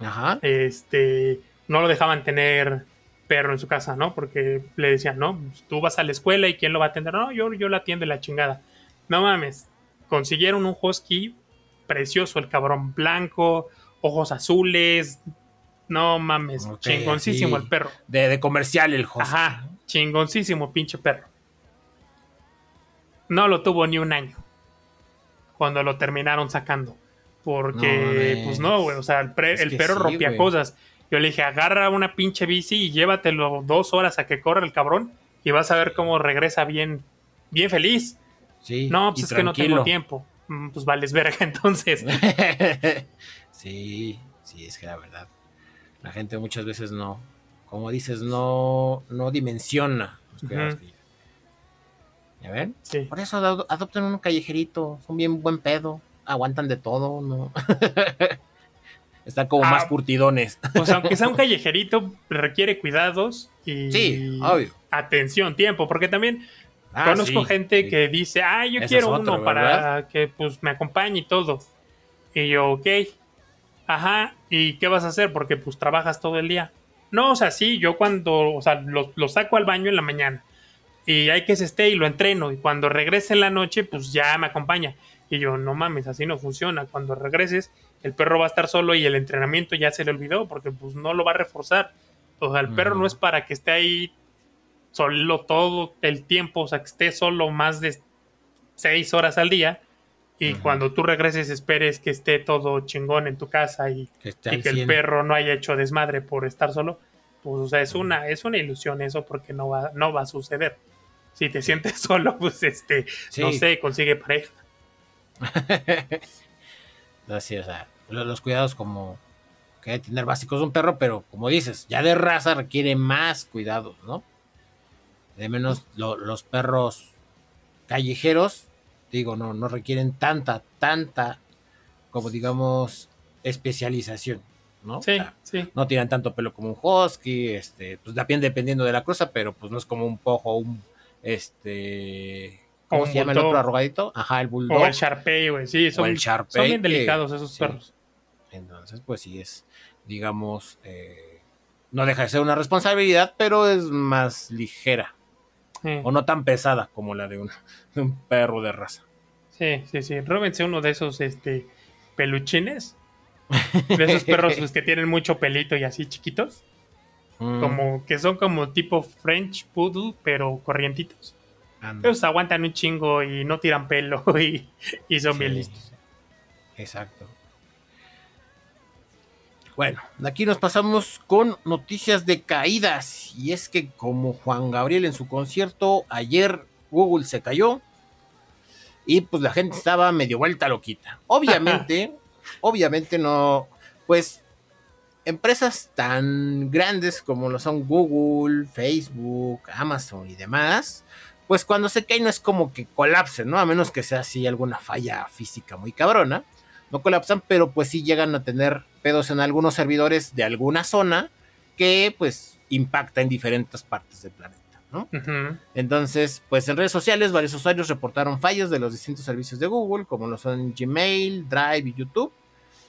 Ajá. este, no lo dejaban tener perro en su casa, ¿no? Porque le decían, no, tú vas a la escuela y ¿quién lo va a atender? No, yo, yo lo atiendo y la chingada. No mames, consiguieron un husky precioso, el cabrón blanco, ojos azules, no mames, chingoncísimo el perro. De, de comercial el husky. Ajá, chingoncísimo pinche perro. No lo tuvo ni un año cuando lo terminaron sacando. Porque, No pues no, güey, o sea, el, pre- el perro sí, rompía cosas. Yo le dije, agarra una pinche bici y llévatelo dos horas a que corra el cabrón y vas a ver cómo regresa bien, bien feliz. Sí, No, pues es que no tengo tiempo. Mm, Pues vales verga entonces. sí, sí, es que la verdad. La gente muchas veces no, como dices, no, no dimensiona. ¿Ya ven? Sí. Por eso ado- adopten un callejerito, son bien buen pedo, aguantan de todo, ¿no? Están como Ah. más curtidones. Pues aunque sea un callejerito, requiere cuidados y Sí, obvio. atención, tiempo, porque también Ah, Conozco sí, gente sí. que dice, ah, yo quiero uno para que pues me acompañe y todo. Y yo, ok. Ajá, ¿y qué vas a hacer? Porque pues trabajas todo el día. No, o sea, sí, yo cuando, o sea, lo, lo saco al baño en la mañana. Y hay que se esté y lo entreno. Y cuando regrese en la noche, pues ya me acompaña. Y yo, no mames, así no funciona. Cuando regreses, el perro va a estar solo y el entrenamiento ya se le olvidó porque pues no lo va a reforzar. O sea, el perro no es para que esté ahí solo todo el tiempo, o sea, que esté solo más de seis horas al día. Y cuando tú regreses, esperes que esté todo chingón en tu casa y, Que y que el 100. perro no haya hecho desmadre por estar solo. Pues, o sea, es una, es una ilusión eso porque no va, no va a suceder. Si te sientes solo, pues este, Sí. no sé, consigue pareja. Así, o sea, lo- los cuidados como que hay que tener básicos de un perro, pero como dices, ya de raza requiere más cuidados, ¿no? De menos lo- los perros callejeros, digo, no, no requieren tanta, tanta, como digamos, especialización, ¿no? O Sí, sea, sí. no tienen tanto pelo como un husky, este, pues depende dependiendo de la cosa, pero pues no es como un pojo, un, este, ¿cómo O se llama el otro arrogadito? Ajá, el bulldog. O el Sharpei, güey. Sí, son, el son bien delicados esos sí. perros. Entonces, pues sí es, digamos, eh, no deja de ser una responsabilidad, pero es más ligera Sí. o no tan pesada como la de un, de un perro de raza. Sí, sí, sí. Róbense uno de esos este, peluchines. De esos perros pues, que tienen mucho pelito y así chiquitos. Mm, Como que son como tipo French Poodle, pero corrientitos. anda, Ellos aguantan un chingo y no tiran pelo y, y son bien listos. Exacto. Bueno, aquí nos pasamos con noticias de caídas. Y es que como Juan Gabriel en su concierto, ayer Google se cayó. Y pues la gente estaba medio vuelta loquita. Obviamente obviamente no, pues empresas tan grandes como lo son Google, Facebook, Amazon y demás, pues cuando se cae no es como que colapsen, ¿no? A menos que sea así alguna falla física muy cabrona. No colapsan, pero pues sí llegan a tener pedos en algunos servidores de alguna zona que pues impacta en diferentes partes del planeta. ¿no? Entonces, pues en redes sociales varios usuarios reportaron fallos de los distintos servicios de Google, como lo son Gmail, Drive y YouTube.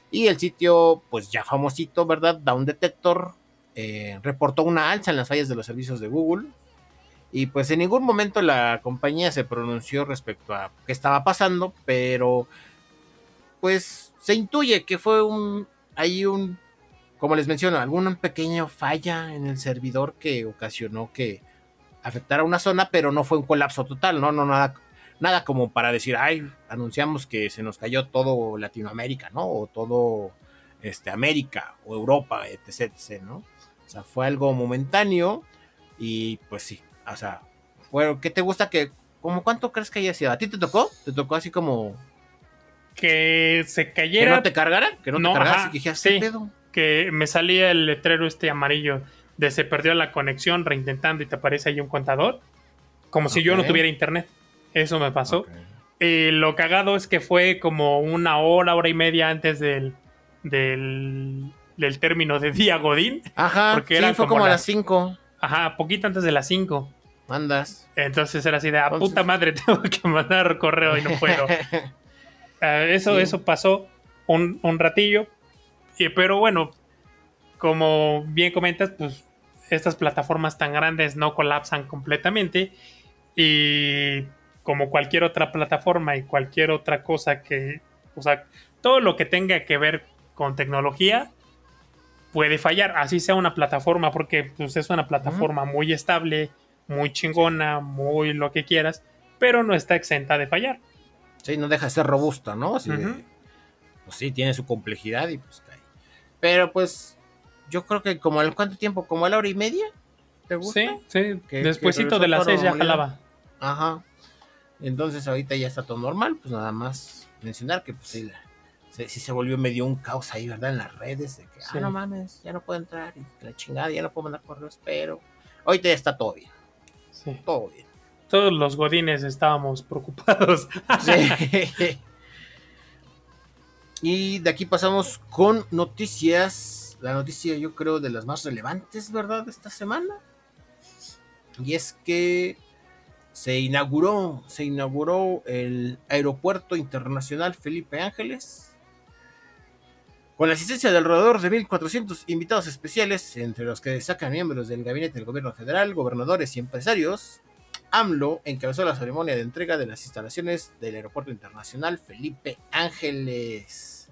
Y el sitio, pues ya famosito, ¿verdad? Down Detector eh, reportó una alza en las fallas de los servicios de Google. Y pues en ningún momento la compañía se pronunció respecto a qué estaba pasando, pero pues se intuye que fue un, hay un, como les menciono, alguna pequeña falla en el servidor que ocasionó que afectara una zona, pero no fue un colapso total, no, no, nada, nada como para decir, ay, anunciamos que se nos cayó todo Latinoamérica, ¿no? O todo este, América o Europa, etc, etc, ¿no? O sea, fue algo momentáneo y pues sí, o sea, bueno, ¿qué te gusta que, como cuánto crees que haya sido? ¿A ti te tocó? ¿Te tocó así como... Que se cayera... Que no te cargara, que no, te cargara, que sí, que me salía el letrero este amarillo de se perdió la conexión, reintentando y te aparece ahí un contador, como si yo no tuviera internet. Eso me pasó. Y lo cagado es que fue como una hora, hora y media antes del, del, del término de día Godín. Ajá, porque sí, fue como, a las 5. Ajá, poquito antes de las 5. Mandas. Entonces era así de, a ah, puta madre, tengo que mandar correo y no puedo. Eh, eso, eso pasó un, un ratillo. Y, pero bueno, como bien comentas, pues estas plataformas tan grandes no colapsan completamente y como cualquier otra plataforma y cualquier otra cosa que, o sea, todo lo que tenga que ver con tecnología puede fallar, así sea una plataforma, porque pues, es una plataforma muy estable, muy chingona, muy lo que quieras, pero no está exenta de fallar. Sí, no deja de ser robusta, ¿no? Así pues sí, tiene su complejidad y pues cae. Pero pues yo creo que como al cuánto tiempo, como a la hora y media, ¿te gusta? Sí, sí, despuésito de las seis ya jalaba. Ajá. Entonces ahorita ya está todo normal, pues nada más mencionar que pues sí, sí, se volvió medio un caos ahí, ¿verdad? En las redes, de que, ah, no mames, ya no puedo entrar, y la chingada, ya no puedo mandar correos, pero ahorita ya está todo bien. Sí. Todo bien. Todos los godines estábamos preocupados. Sí. y de aquí pasamos con noticias la noticia yo creo de las más relevantes, ¿verdad? De esta semana. Y es que se inauguró, se inauguró el Aeropuerto Internacional Felipe Ángeles. Con la asistencia de alrededor de 1.400 invitados especiales, entre los que destacan miembros del gabinete del gobierno federal, gobernadores y empresarios, AMLO encabezó la ceremonia de entrega de las instalaciones del Aeropuerto Internacional Felipe Ángeles.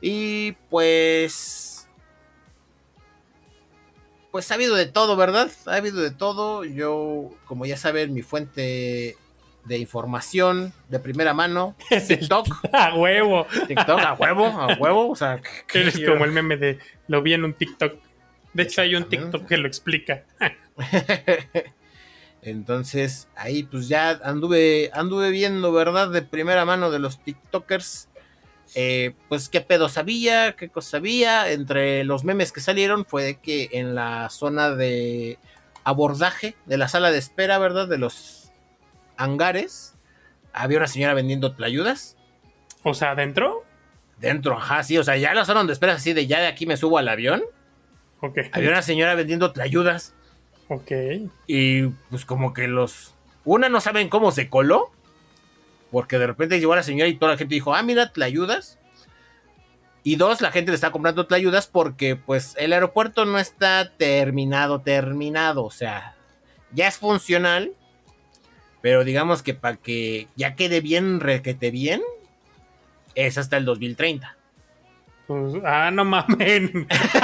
Y pues pues ha habido de todo, ¿verdad? Ha habido de todo. Yo, como ya saben, mi fuente de información de primera mano, TikTok. a huevo. TikTok, a huevo, a huevo. O sea, eres como el meme de lo vi en un TikTok. De hecho, hay un TikTok que lo explica. Entonces, ahí pues ya anduve, anduve viendo, ¿verdad? De primera mano de los TikTokers eh, pues qué pedo sabía, qué cosa sabía. Entre los memes que salieron fue que en la zona de abordaje de la sala de espera, ¿verdad? De los hangares, había una señora vendiendo tlayudas. O sea, ¿dentro? Dentro, ajá, sí. O sea, ya la zona donde esperas así de ya de aquí me subo al avión. Ok. Había una señora vendiendo tlayudas. Ok. Y pues como que los... Una no saben cómo se coló. Porque de repente llegó la señora y toda la gente dijo, ah, mira, ¿te ayudas? Y dos, la gente le está comprando te ayudas porque pues el aeropuerto no está terminado, terminado. O sea, ya es funcional. Pero digamos que para que ya quede bien, requete bien, es hasta el 2030. Pues, ah, no mamen.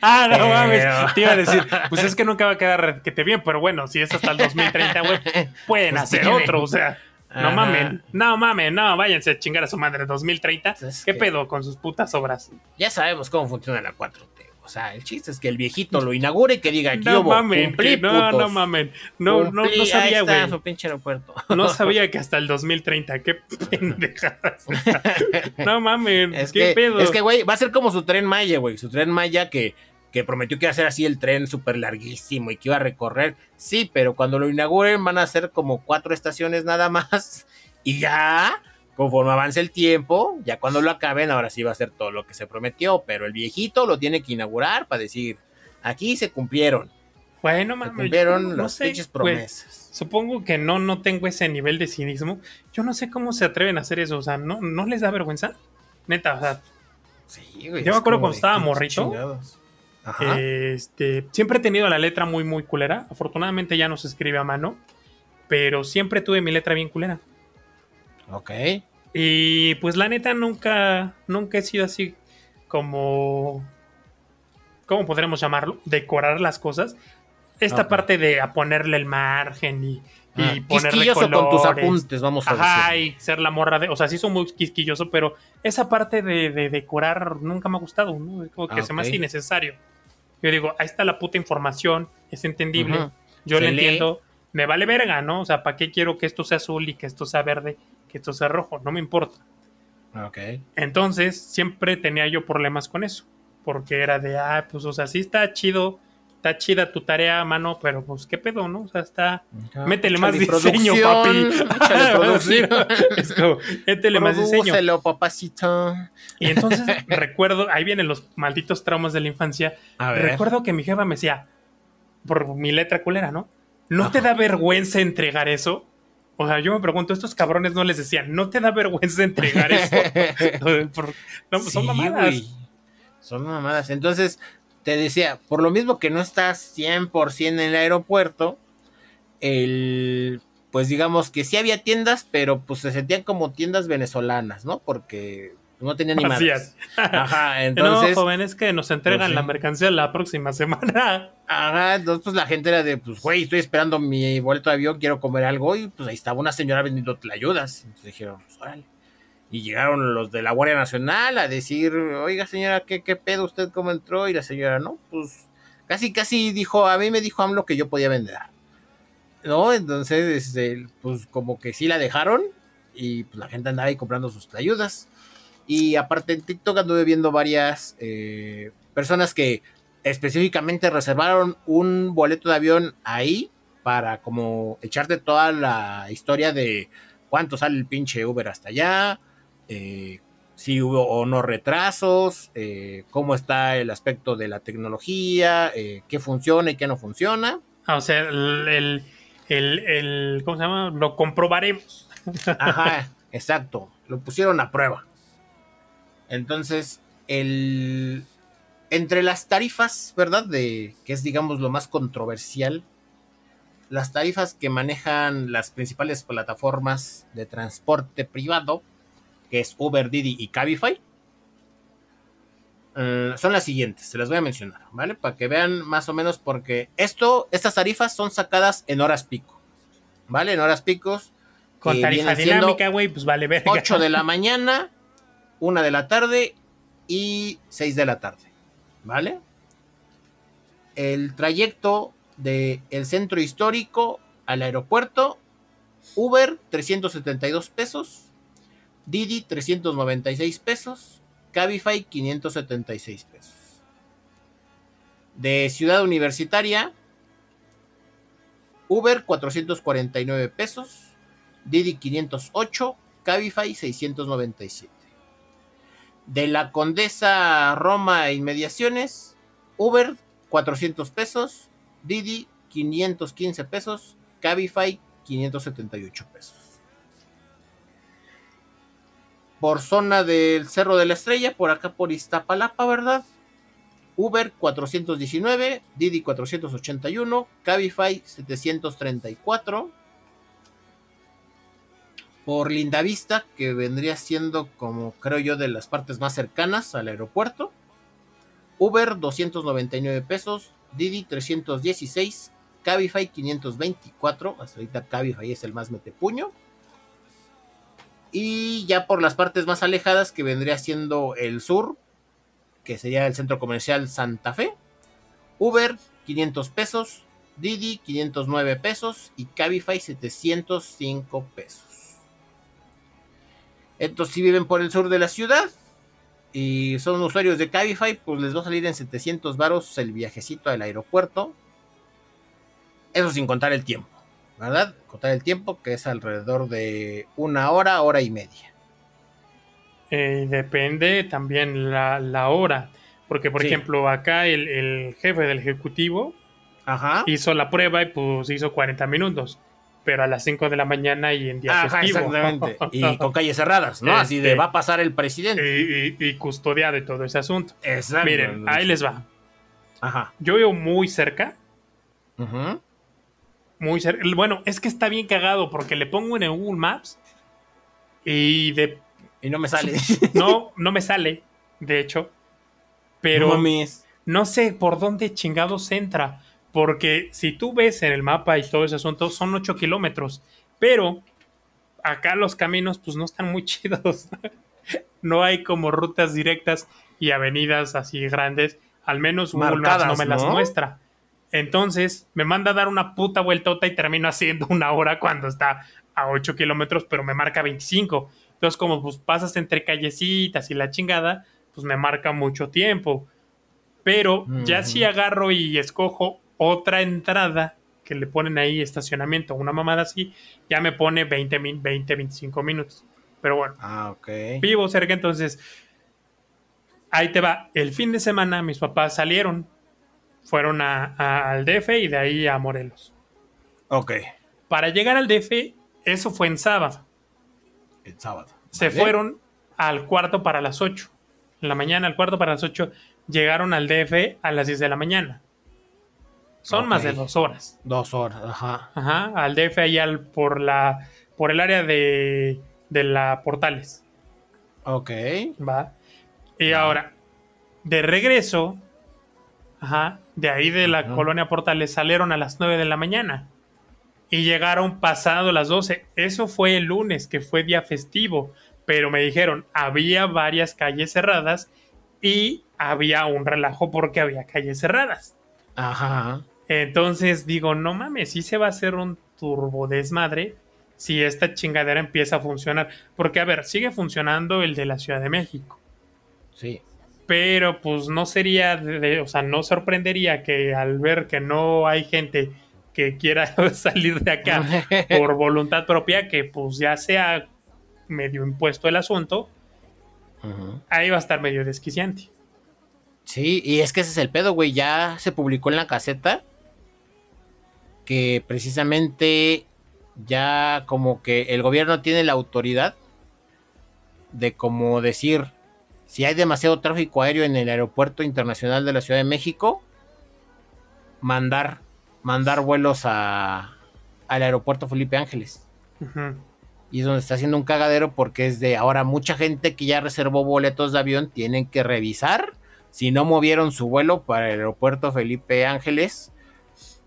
ah, no mames. Te iba a decir, pues es que nunca va a quedar requete bien, pero bueno, si es hasta el 2030, güey, pueden pues hacer otro, o sea. No mamen, no mamen, no, váyanse a chingar a su madre 2030. Pues ¿Qué pedo con sus putas obras? Ya sabemos cómo funciona la 4T. O sea, el chiste es que el viejito lo inaugure y que diga, No mamen, cumplí, que no, no mamen. No, no, no Cumplí, sabía, güey. su pinche aeropuerto. No sabía que hasta el 2030. Qué pendejadas. No mamen, Es qué que, pedo. es que, güey, va a ser como su tren Maya, güey. Su tren Maya que, que prometió que iba a ser así el tren súper larguísimo y que iba a recorrer. Sí, pero cuando lo inauguren van a ser como cuatro estaciones nada más. Y ya, conforme avance el tiempo, ya cuando lo acaben, ahora sí va a ser todo lo que se prometió. Pero el viejito lo tiene que inaugurar para decir, aquí se cumplieron. Bueno, Se mames. cumplieron no las sé, promesas. Supongo que no, no tengo ese nivel de cinismo. Yo no sé cómo se atreven a hacer eso. O sea, ¿no, no les da vergüenza? Neta, o sea, Sí, güey. Yo me acuerdo cuando estaba ¿qué morrito? chingados? Ajá. este, siempre he tenido la letra muy, muy culera. Afortunadamente ya no se escribe a mano. Pero siempre tuve mi letra bien culera. ok. Y pues la neta nunca, nunca he sido así como, ¿cómo podremos llamarlo? Decorar las cosas. Esta parte de a ponerle el margen y, y Ah, ponerle quisquilloso con tus colores. apuntes, vamos a Ajá, decir. y ser la morra de, o sea, sí soy muy quisquilloso, pero esa parte de, de decorar nunca me ha gustado, ¿no? Como que Ah, se me hace innecesario. Yo digo, ahí está la puta información, es entendible, yo lee. entiendo, me vale verga, ¿no? O sea, ¿para qué quiero que esto sea azul y que esto sea verde, que esto sea rojo? No me importa. Ok. Entonces, siempre tenía yo problemas con eso. Porque era de, ah, pues, o sea, sí está chido, está chida tu tarea, mano, pero pues, ¿qué pedo, no? O sea, está. Métele más diseño, papi. es como, métele más diseño. Papacito. Y entonces recuerdo, ahí vienen los malditos traumas de la infancia. A Recuerdo que mi jefa me decía, por mi letra culera, ¿no? ¿No te da vergüenza entregar eso? O sea, yo me pregunto, estos cabrones no les decían, ¿no te da vergüenza entregar eso? No, pues son mamadas. Son mamadas. Entonces, te decía, por lo mismo que no estás 100% en el aeropuerto, el, pues digamos que sí había tiendas, pero pues se sentían como tiendas venezolanas, ¿no? Porque no tenían ni madres. Ajá, entonces, no, joven, es que nos entregan pues sí. la mercancía la próxima semana. ajá, entonces pues la gente era de, pues güey, estoy esperando mi boleto de avión, quiero comer algo y pues ahí estaba una señora vendiendo tlayudas. Entonces dijeron, pues órale. Y llegaron los de la Guardia Nacional a decir, oiga señora, ¿qué, qué pedo usted cómo entró? Y la señora, no, pues casi, casi dijo, a mí me dijo AMLO que yo podía vender. ¿No? Entonces, este, pues como que sí la dejaron y pues la gente andaba ahí comprando sus ayudas. Y aparte en TikTok anduve viendo varias eh, personas que específicamente reservaron un boleto de avión ahí para como echarte toda la historia de cuánto sale el pinche Uber hasta allá, eh, si hubo o no retrasos, eh, cómo está el aspecto de la tecnología, eh, qué funciona y qué no funciona. Ah, o sea, el, el, el- el- ¿cómo se llama? Lo comprobaremos. Ajá, exacto, lo pusieron a prueba. Entonces, el entre las tarifas, ¿verdad? De que es digamos lo más controversial, las tarifas que manejan las principales plataformas de transporte privado, que es Uber, Didi y Cabify, eh, son las siguientes, se las voy a mencionar, ¿vale? Para que vean más o menos porque esto, estas tarifas son sacadas en horas pico, ¿vale? En horas picos. Con tarifa dinámica, güey, pues vale verga. 8 de la mañana, 1 de la tarde y 6 de la tarde. ¿Vale? El trayecto del centro histórico al aeropuerto, Uber 372 pesos, Didi 396 pesos, Cabify 576 pesos. De Ciudad Universitaria, Uber 449 pesos, Didi 508, Cabify 697. De la Condesa Roma e Inmediaciones, Uber 400 pesos, Didi 515 pesos, Cabify 578 pesos. Por zona del Cerro de la Estrella, por acá por Iztapalapa, ¿verdad? Uber 419, Didi 481, Cabify 734 por Lindavista, que vendría siendo como creo yo de las partes más cercanas al aeropuerto. Uber 299 pesos, Didi 316, Cabify 524, hasta ahorita Cabify es el más metepuño. Y ya por las partes más alejadas, que vendría siendo el sur, que sería el centro comercial Santa Fe. Uber, 500 pesos. Didi, 509 pesos. Y Cabify, 705 pesos. Entonces, si viven por el sur de la ciudad y son usuarios de Cabify, pues les va a salir en 700 varos el viajecito al aeropuerto. Eso sin contar el tiempo, ¿verdad? Contar el tiempo, que es alrededor de una hora, hora y media. Eh, depende también la, la, hora. Porque, por Sí. ejemplo, acá el, el jefe del ejecutivo Ajá. hizo la prueba y pues hizo 40 minutos. Pero a las 5 de la mañana y en día Ajá, festivo. exactamente. Y con calles cerradas, ¿no? Así de Este. va a pasar el presidente. y, y- y custodia de todo ese asunto. Exacto. Miren, ahí les va. Ajá. Yo vivo muy cerca. Ujú. Muy cerca. Bueno, es que está bien cagado porque le pongo en el Google Maps y de Y no me sale. no, no me sale, de hecho. Pero No sé por dónde chingados entra. Porque si tú ves en el mapa y todo ese asunto, son 8 kilómetros. Pero acá los caminos, pues no están muy chidos. no hay como rutas directas y avenidas así grandes. Al menos Google Maps no me las muestra. Entonces me manda a dar una puta vueltota y termino haciendo una hora cuando está a 8 kilómetros, pero me marca 25. Entonces, como pues pasas entre callecitas y la chingada, pues me marca mucho tiempo. Pero ya Ujú. si agarro y escojo otra entrada que le ponen ahí estacionamiento, una mamada así, ya me pone 20, min- 20 25 minutos. Pero bueno, Ah, ok. vivo cerca, entonces ahí te va. El fin de semana mis papás salieron, fueron a- a- al DF y de ahí a Morelos. Ok. Para llegar al DF, eso fue en sábado. El sábado. Se Vale. fueron al cuarto para las 8. En la mañana, al cuarto para las 8, llegaron al DF a las 10 de la mañana. Son más de dos horas. Dos horas, ajá. Ajá, al DF ahí al, por la por el área de, de la Portales. Ok. Va. Y ahora, de regreso, ajá, de ahí de la Ajá. colonia Portales salieron a las 9 de la mañana. Y llegaron pasado las 12. Eso fue el lunes, que fue día festivo. Pero me dijeron, había varias calles cerradas y había un relajo porque había calles cerradas. Ajá. Entonces digo, no mames, sí se va a hacer un turbo desmadre si esta chingadera empieza a funcionar. Porque, a ver, sigue funcionando el de la Ciudad de México. Sí. Pero pues no sería, de- o sea, no sorprendería que al ver que no hay gente que quiera salir de acá por voluntad propia, que pues ya sea medio impuesto el asunto, ahí va a estar medio desquiciante. Sí, y es que ese es el pedo, güey. Ya se publicó en la caseta que precisamente ya como que el gobierno tiene la autoridad de como decir si hay demasiado tráfico aéreo en el aeropuerto internacional de la Ciudad de México, mandar mandar vuelos a al aeropuerto Felipe Ángeles. Y es donde está haciendo un cagadero porque es de ahora mucha gente que ya reservó boletos de avión tienen que revisar si no movieron su vuelo para el aeropuerto Felipe Ángeles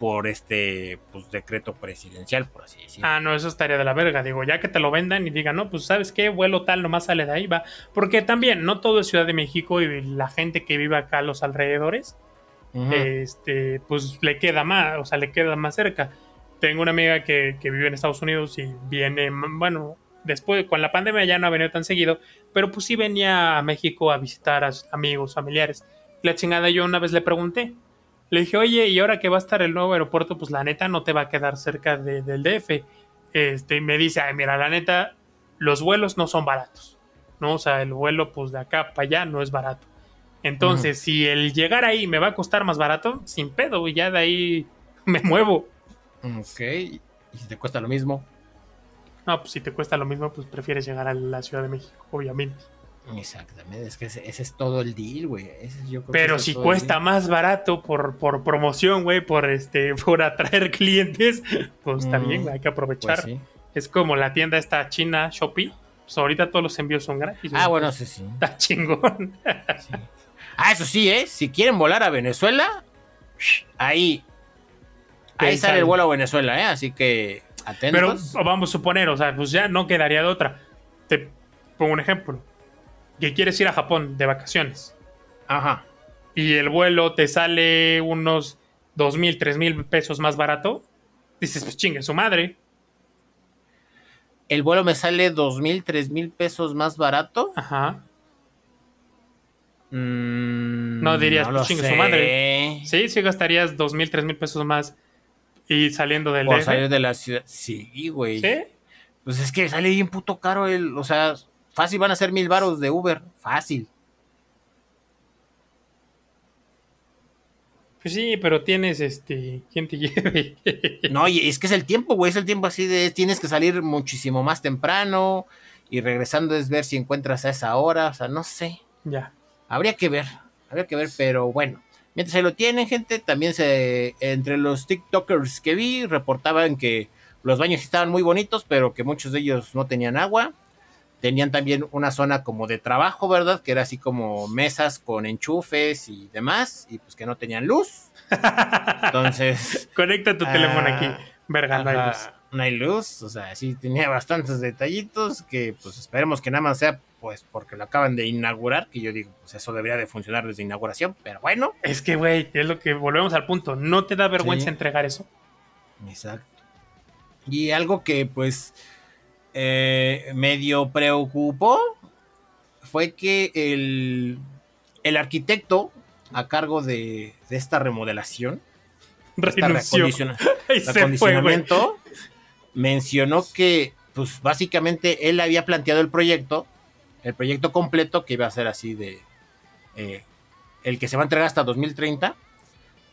por este pues, decreto presidencial, por así decirlo. Ah, no, eso estaría de la verga. Digo, ya que te lo vendan y digan, no, pues sabes qué, vuelo tal, nomás sale de ahí, va. Porque también, no todo es Ciudad de México y la gente que vive acá a los alrededores, este, pues le queda más, o sea, le queda más cerca. Tengo una amiga que, que vive en Estados Unidos y viene, bueno, después, con la pandemia ya no ha venido tan seguido, pero pues sí venía a México a visitar a sus amigos, familiares. La chingada, yo una vez le pregunté, le dije, oye, y ahora que va a estar el nuevo aeropuerto, pues la neta no te va a quedar cerca de- del DF. Este, y me dice, ay, mira, la neta, los vuelos no son baratos, ¿no? O sea, el vuelo, pues de acá para allá no es barato. Entonces, si el llegar ahí me va a costar más barato, sin pedo, y ya de ahí me muevo. Ok, y si te cuesta lo mismo. No, pues si te cuesta lo mismo, pues prefieres llegar a la Ciudad de México, obviamente. Exactamente, es que ese, ese es todo el deal, güey. Pero si cuesta más barato por, por promoción, güey, por este, por atraer clientes, pues está Mm, bien, güey, hay que aprovechar. Pues sí. Es como la tienda esta china, Shopee. Pues ahorita todos los envíos son gratis. Ah, bueno, sí, sí. Está chingón. Sí. Ah, eso sí, ¿eh? Si quieren volar a Venezuela, ahí. Ahí sale el vuelo a Venezuela, ¿eh? Así que Pero atentos. vamos a suponer, o sea, pues ya no quedaría de otra. Te pongo un ejemplo. Que quieres ir a Japón de vacaciones. Ajá. y el vuelo te sale unos dos mil, tres mil pesos más barato, dices, pues chingue su madre. El vuelo me sale dos mil, tres mil pesos más barato. Ajá. Mm, No dirías, pues, chingue su madre. Sí, sí gastarías dos mil, tres mil pesos más y saliendo del DF. salir de la ciudad. Sí, güey. ¿Sí? Pues es que sale bien puto caro el. O sea, fácil van a ser mil varos de Uber. Fácil. Pues sí, pero tienes este. ¿Quién te lleve? No, y es que es el tiempo, güey. Es el tiempo así de. Tienes que salir muchísimo más temprano. Y regresando es ver si encuentras a esa hora. O sea, no sé. ya. Habría que ver. Habría que ver, pero bueno. Mientras se lo tienen, gente, también se. Entre los TikTokers que vi, reportaban que los baños estaban muy bonitos, pero que muchos de ellos no tenían agua. Tenían también una zona como de trabajo, ¿verdad? Que era así como mesas con enchufes y demás, y pues que no tenían luz. Entonces. Conecta tu teléfono ah, aquí. Verga, no hay luz. no hay luz, o sea, sí tenía bastantes detallitos que pues esperemos que nada más sea pues porque lo acaban de inaugurar, que yo digo, pues eso debería de funcionar desde inauguración, pero bueno. Es que, güey, es lo que volvemos al punto. ¿No te da vergüenza Sí. entregar eso? Exacto. Y algo que pues eh, medio preocupó fue que el, el arquitecto a cargo de, de esta remodelación, esta Renunció. reacondiciona- Y se fue, mencionó que pues básicamente él había planteado el proyecto, el proyecto completo que iba a ser así de eh, el que se va a entregar hasta 2030,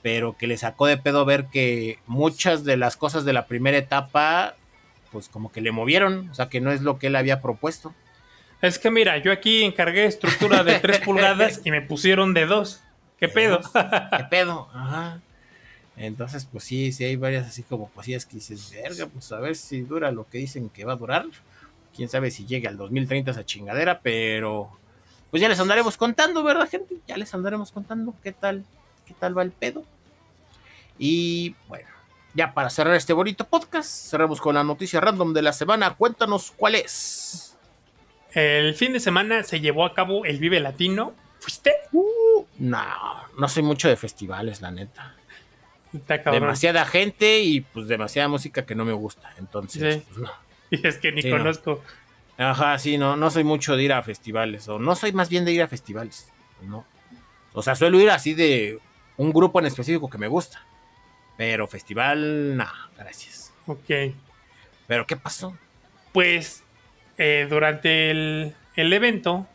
pero que le sacó de pedo ver que muchas de las cosas de la primera etapa pues como que le movieron, o sea que no es lo que él había propuesto. Es que mira, yo aquí encargué estructura de 3 pulgadas y me pusieron de 2. ¿Qué pedo? ¿Qué pedo? Ajá. Entonces, pues sí, sí hay varias así como cosillas que dices, verga, pues a ver si dura lo que dicen que va a durar. Quién sabe si llegue al 2030 esa chingadera, pero pues ya les andaremos contando, ¿verdad, gente? Ya les andaremos contando qué tal, qué tal va el pedo. Y bueno, ya para cerrar este bonito podcast, cerramos con la noticia random de la semana. Cuéntanos cuál es. El fin de semana se llevó a cabo el Vive Latino. ¿Fuiste? Uh, no, no soy mucho de festivales, la neta. Demasiada gente y pues demasiada música que no me gusta. Entonces, Sí. pues no. Y es que ni Sí, no. conozco. Ajá, sí, no, no soy mucho de ir a festivales. O no soy más bien de ir a festivales. No. O sea, suelo ir así de un grupo en específico que me gusta. Pero festival, no, gracias. Ok. Pero ¿qué pasó? Pues eh, durante el, el evento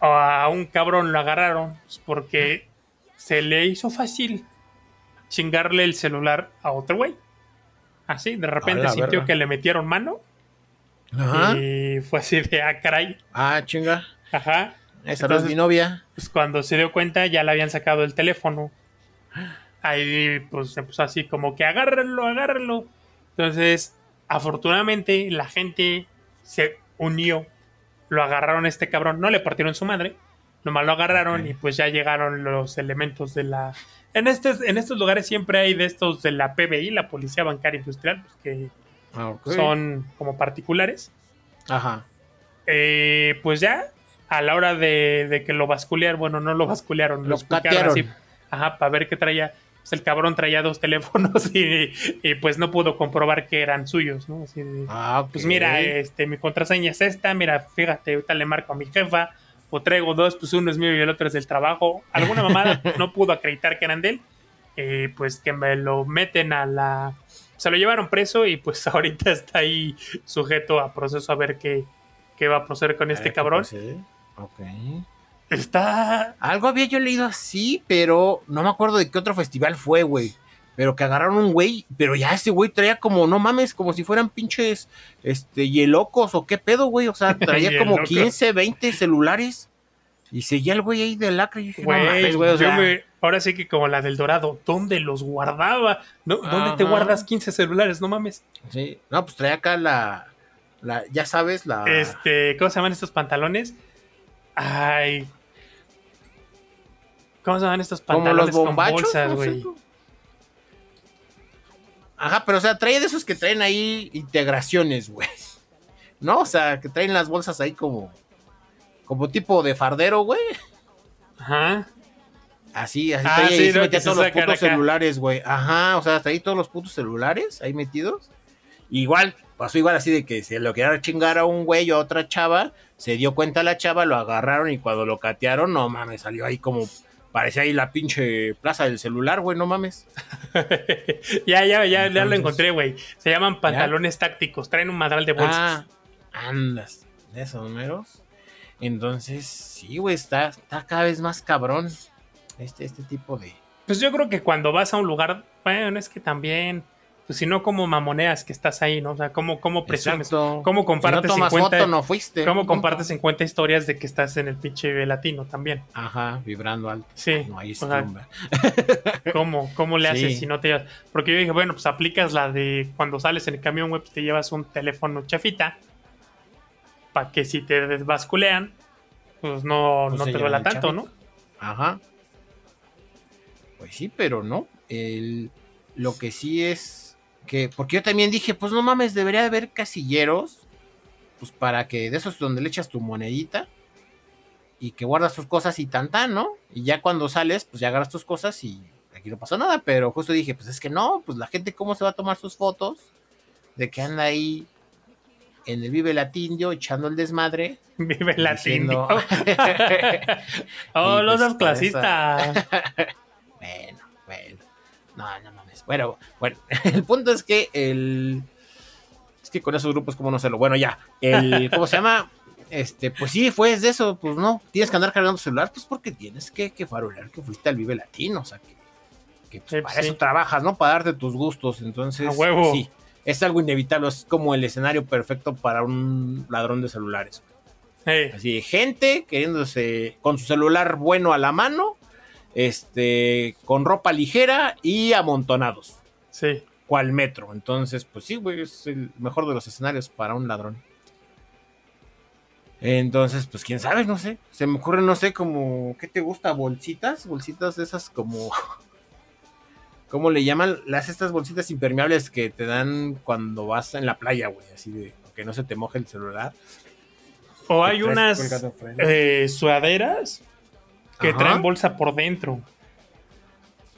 a un cabrón lo agarraron pues, porque se le hizo fácil chingarle el celular a otro güey. Así, de repente sintió verga. que le metieron mano Ajá. y fue así de ah, caray. Ah, chinga. Ajá. Esa no es Entonces- mi novia. Pues cuando se dio cuenta ya le habían sacado el teléfono. Ahí pues se puso así como que agárrenlo, agárrenlo. Entonces, afortunadamente la gente se unió. Lo agarraron a este cabrón. No le partieron su madre. Nomás lo agarraron y pues ya llegaron los elementos de la... En estos, en estos lugares siempre hay de estos de la PBI, la Policía Bancaria Industrial, pues, que Ah, son como particulares. Ajá. Eh, pues ya, a la hora de, de que lo basculearon, bueno, no lo basculearon, Lo lo así, ajá, para ver qué traía. Pues el cabrón traía dos teléfonos y, y, pues no pudo comprobar que eran suyos, ¿no? Así de, Ah, pues mira, este, mi contraseña es esta, mira, fíjate, ahorita le marco a mi jefa, o traigo dos, pues uno es mío y el otro es del trabajo. Alguna mamada no pudo acreditar que eran de él, eh, pues que me lo meten a la... Se lo llevaron preso y pues ahorita está ahí sujeto a proceso a ver qué, qué va a proceder con este cabrón. pues, sí. Ok. Está... Algo había yo leído así, pero no me acuerdo de qué otro festival fue, güey. Pero que agarraron un güey, pero ya ese güey traía como, no mames, como si fueran pinches, este, hielocos o qué pedo, güey. O sea, traía como Hielocos. 15, 20 celulares. Y seguía el güey ahí de lacra. Y dije, no Güey, mames, güey, o yo sea, me- ahora sí que como la del Dorado, ¿dónde los guardaba? ¿No? ¿Dónde te guardas 15 celulares? No mames. sí. No, pues traía acá la, la ya sabes, la... Este, ¿cómo se llaman estos pantalones? Ay. ¿Cómo se llaman estos pantalones los bombachos. con bolsas, no sé, güey? Ajá, pero o sea, trae de esos que traen ahí integraciones, güey. ¿No? O sea, que traen las bolsas ahí como, como tipo de fardero, güey. Ajá. Así, así Ah, sí, se todos los putos acá. celulares, güey. Ajá, o sea, hasta ahí todos los putos celulares ahí metidos. Igual, pasó igual así de que se lo quería chingar a un güey o a otra chava, se dio cuenta la chava, lo agarraron y cuando lo catearon, no mames, salió ahí como, parecía ahí la pinche plaza del celular, güey, no mames. ya, ya, ya, ya lo Entonces- encontré, güey. Se llaman pantalones tácticos. Traen un madral de bolsas. Ah, andas, de esos números. Entonces, sí, güey, está, está cada vez más cabrón este, este tipo de... Pues yo creo que cuando vas a un lugar, bueno, es que también, pues si no como mamoneas que estás ahí, ¿no? O sea, cómo, cómo presumes, Exacto. cómo Si no compartes tomas 50, foto, no fuiste. cómo compartes 50 historias de que estás en el pinche latino también. Ajá, vibrando alto. Sí, No, ahí estrumba. ¿Cómo, cómo le haces Sí. si no te llevas? Porque yo dije, bueno, pues aplicas la de cuando sales en el camión, güey, pues te llevas un teléfono chafita para que si te desbasculean, pues no, Pues no te duela el tanto. ¿no? Ajá. Pues sí, pero no. El, lo que sí es que, porque yo también dije, pues no mames, debería de haber casilleros, pues para que de esos donde le echas tu monedita y que guardas tus cosas y tan tan, ¿no? Y ya cuando sales, pues ya agarras tus cosas y aquí no pasó nada, pero justo dije, pues es que no, pues la gente cómo se va a tomar sus fotos de que anda ahí en el Vive Latindio echando el desmadre. Vive latino. diciendo- oh, los pues, dos clasistas. Bueno, bueno. No, no mames. Bueno, bueno. El punto es que el. Es que con esos grupos, como no hacerlo? Bueno, ya. El. ¿Cómo se llama? Este, pues sí, fue de eso. Pues no. Tienes que andar cargando celular, pues porque tienes que, que farolear que fuiste al Vive Latino. O sea, que, que, pues, Sí, para sí. eso trabajas, ¿no? Para darte tus gustos. Entonces, A huevo. sí. Es algo inevitable. Es como el escenario perfecto para un ladrón de celulares. Eh, Así, gente queriéndose con su celular bueno a la mano, este, con ropa ligera y amontonados, sí. cual metro. Entonces, pues sí, güey, es el mejor de los escenarios para un ladrón. Entonces, pues quién sabe, no sé. Se me ocurre, no sé, como, ¿qué te gusta? ¿Bolsitas? Bolsitas de esas como... ¿Cómo le llaman? Las estas bolsitas impermeables que te dan cuando vas en la playa, güey. Así de que no se te moje el celular. O hay unas eh, sudaderas que Ajá. traen bolsa por dentro.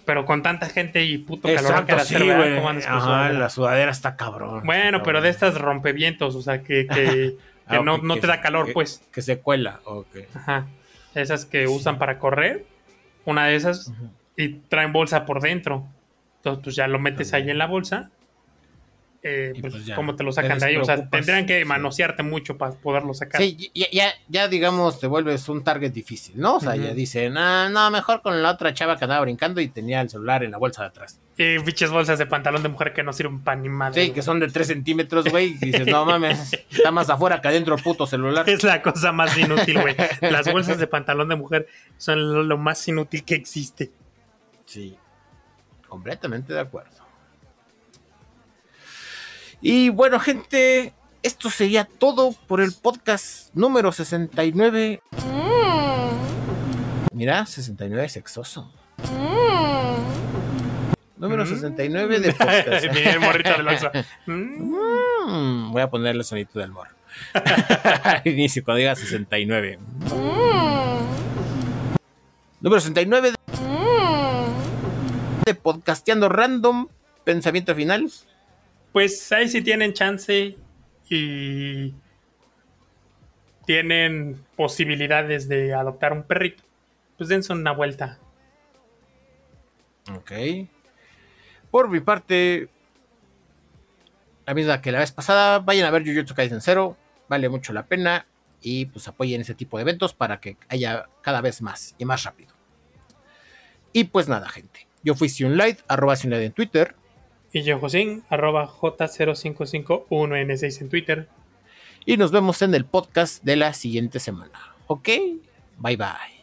Pero con tanta gente y puto calor que la sí, hacer, ¿verdad? güey. ¿Cómo andas con Ajá, la sudadera está cabrón. Bueno, pero de estas rompevientos, o sea, que, que, que Ah, no, no que- te da calor, pues. Que se cuela, ok. Ajá. Esas que Sí. usan para correr, una de esas, y traen bolsa por dentro. Entonces, pues ya lo metes ahí en la bolsa. Eh, pues, pues ya, ¿cómo te lo te sacan de ahí? O sea, tendrían que Sí. manosearte mucho para poderlo sacar. Sí, ya, ya, ya, digamos, te vuelves un target difícil, ¿no? O sea, ya dicen, ah, no, mejor con la otra chava que andaba brincando y tenía el celular en la bolsa de atrás. Y pinches bolsas de pantalón de mujer que no sirven para ni madre. Sí, güey. que son de 3 centímetros, güey. Y dices, no mames, está más afuera que adentro el puto celular. Es la cosa más inútil, güey. Las bolsas de pantalón de mujer son lo, lo más inútil que existe. Sí, completamente de acuerdo. Y bueno, gente, esto sería todo por el podcast número 69. Mira, 69 sexoso. Número Mm. 69 de podcast. Mira el morrito Oxxo. Mm. Mm, voy a ponerle sonido del mor. Al inicio, cuando diga 69. Número 69 de, de Podcasteando Random. Pensamiento final. Pues ahí sí tienen chance y tienen posibilidades de adoptar un perrito. Pues dense una vuelta. Ok. Por mi parte, la misma que la vez pasada, vayan a ver Jujutsu Kaisen 0. Vale mucho la pena. Y pues apoyen ese tipo de eventos para que haya cada vez más y más rápido. Y pues nada, gente. Yo fui Sionlight, arroba Sionlight en Twitter. Y yo, Josín, arroba J0551N6 en Twitter. Y nos vemos en el podcast de la siguiente semana. ¿Ok? Bye bye.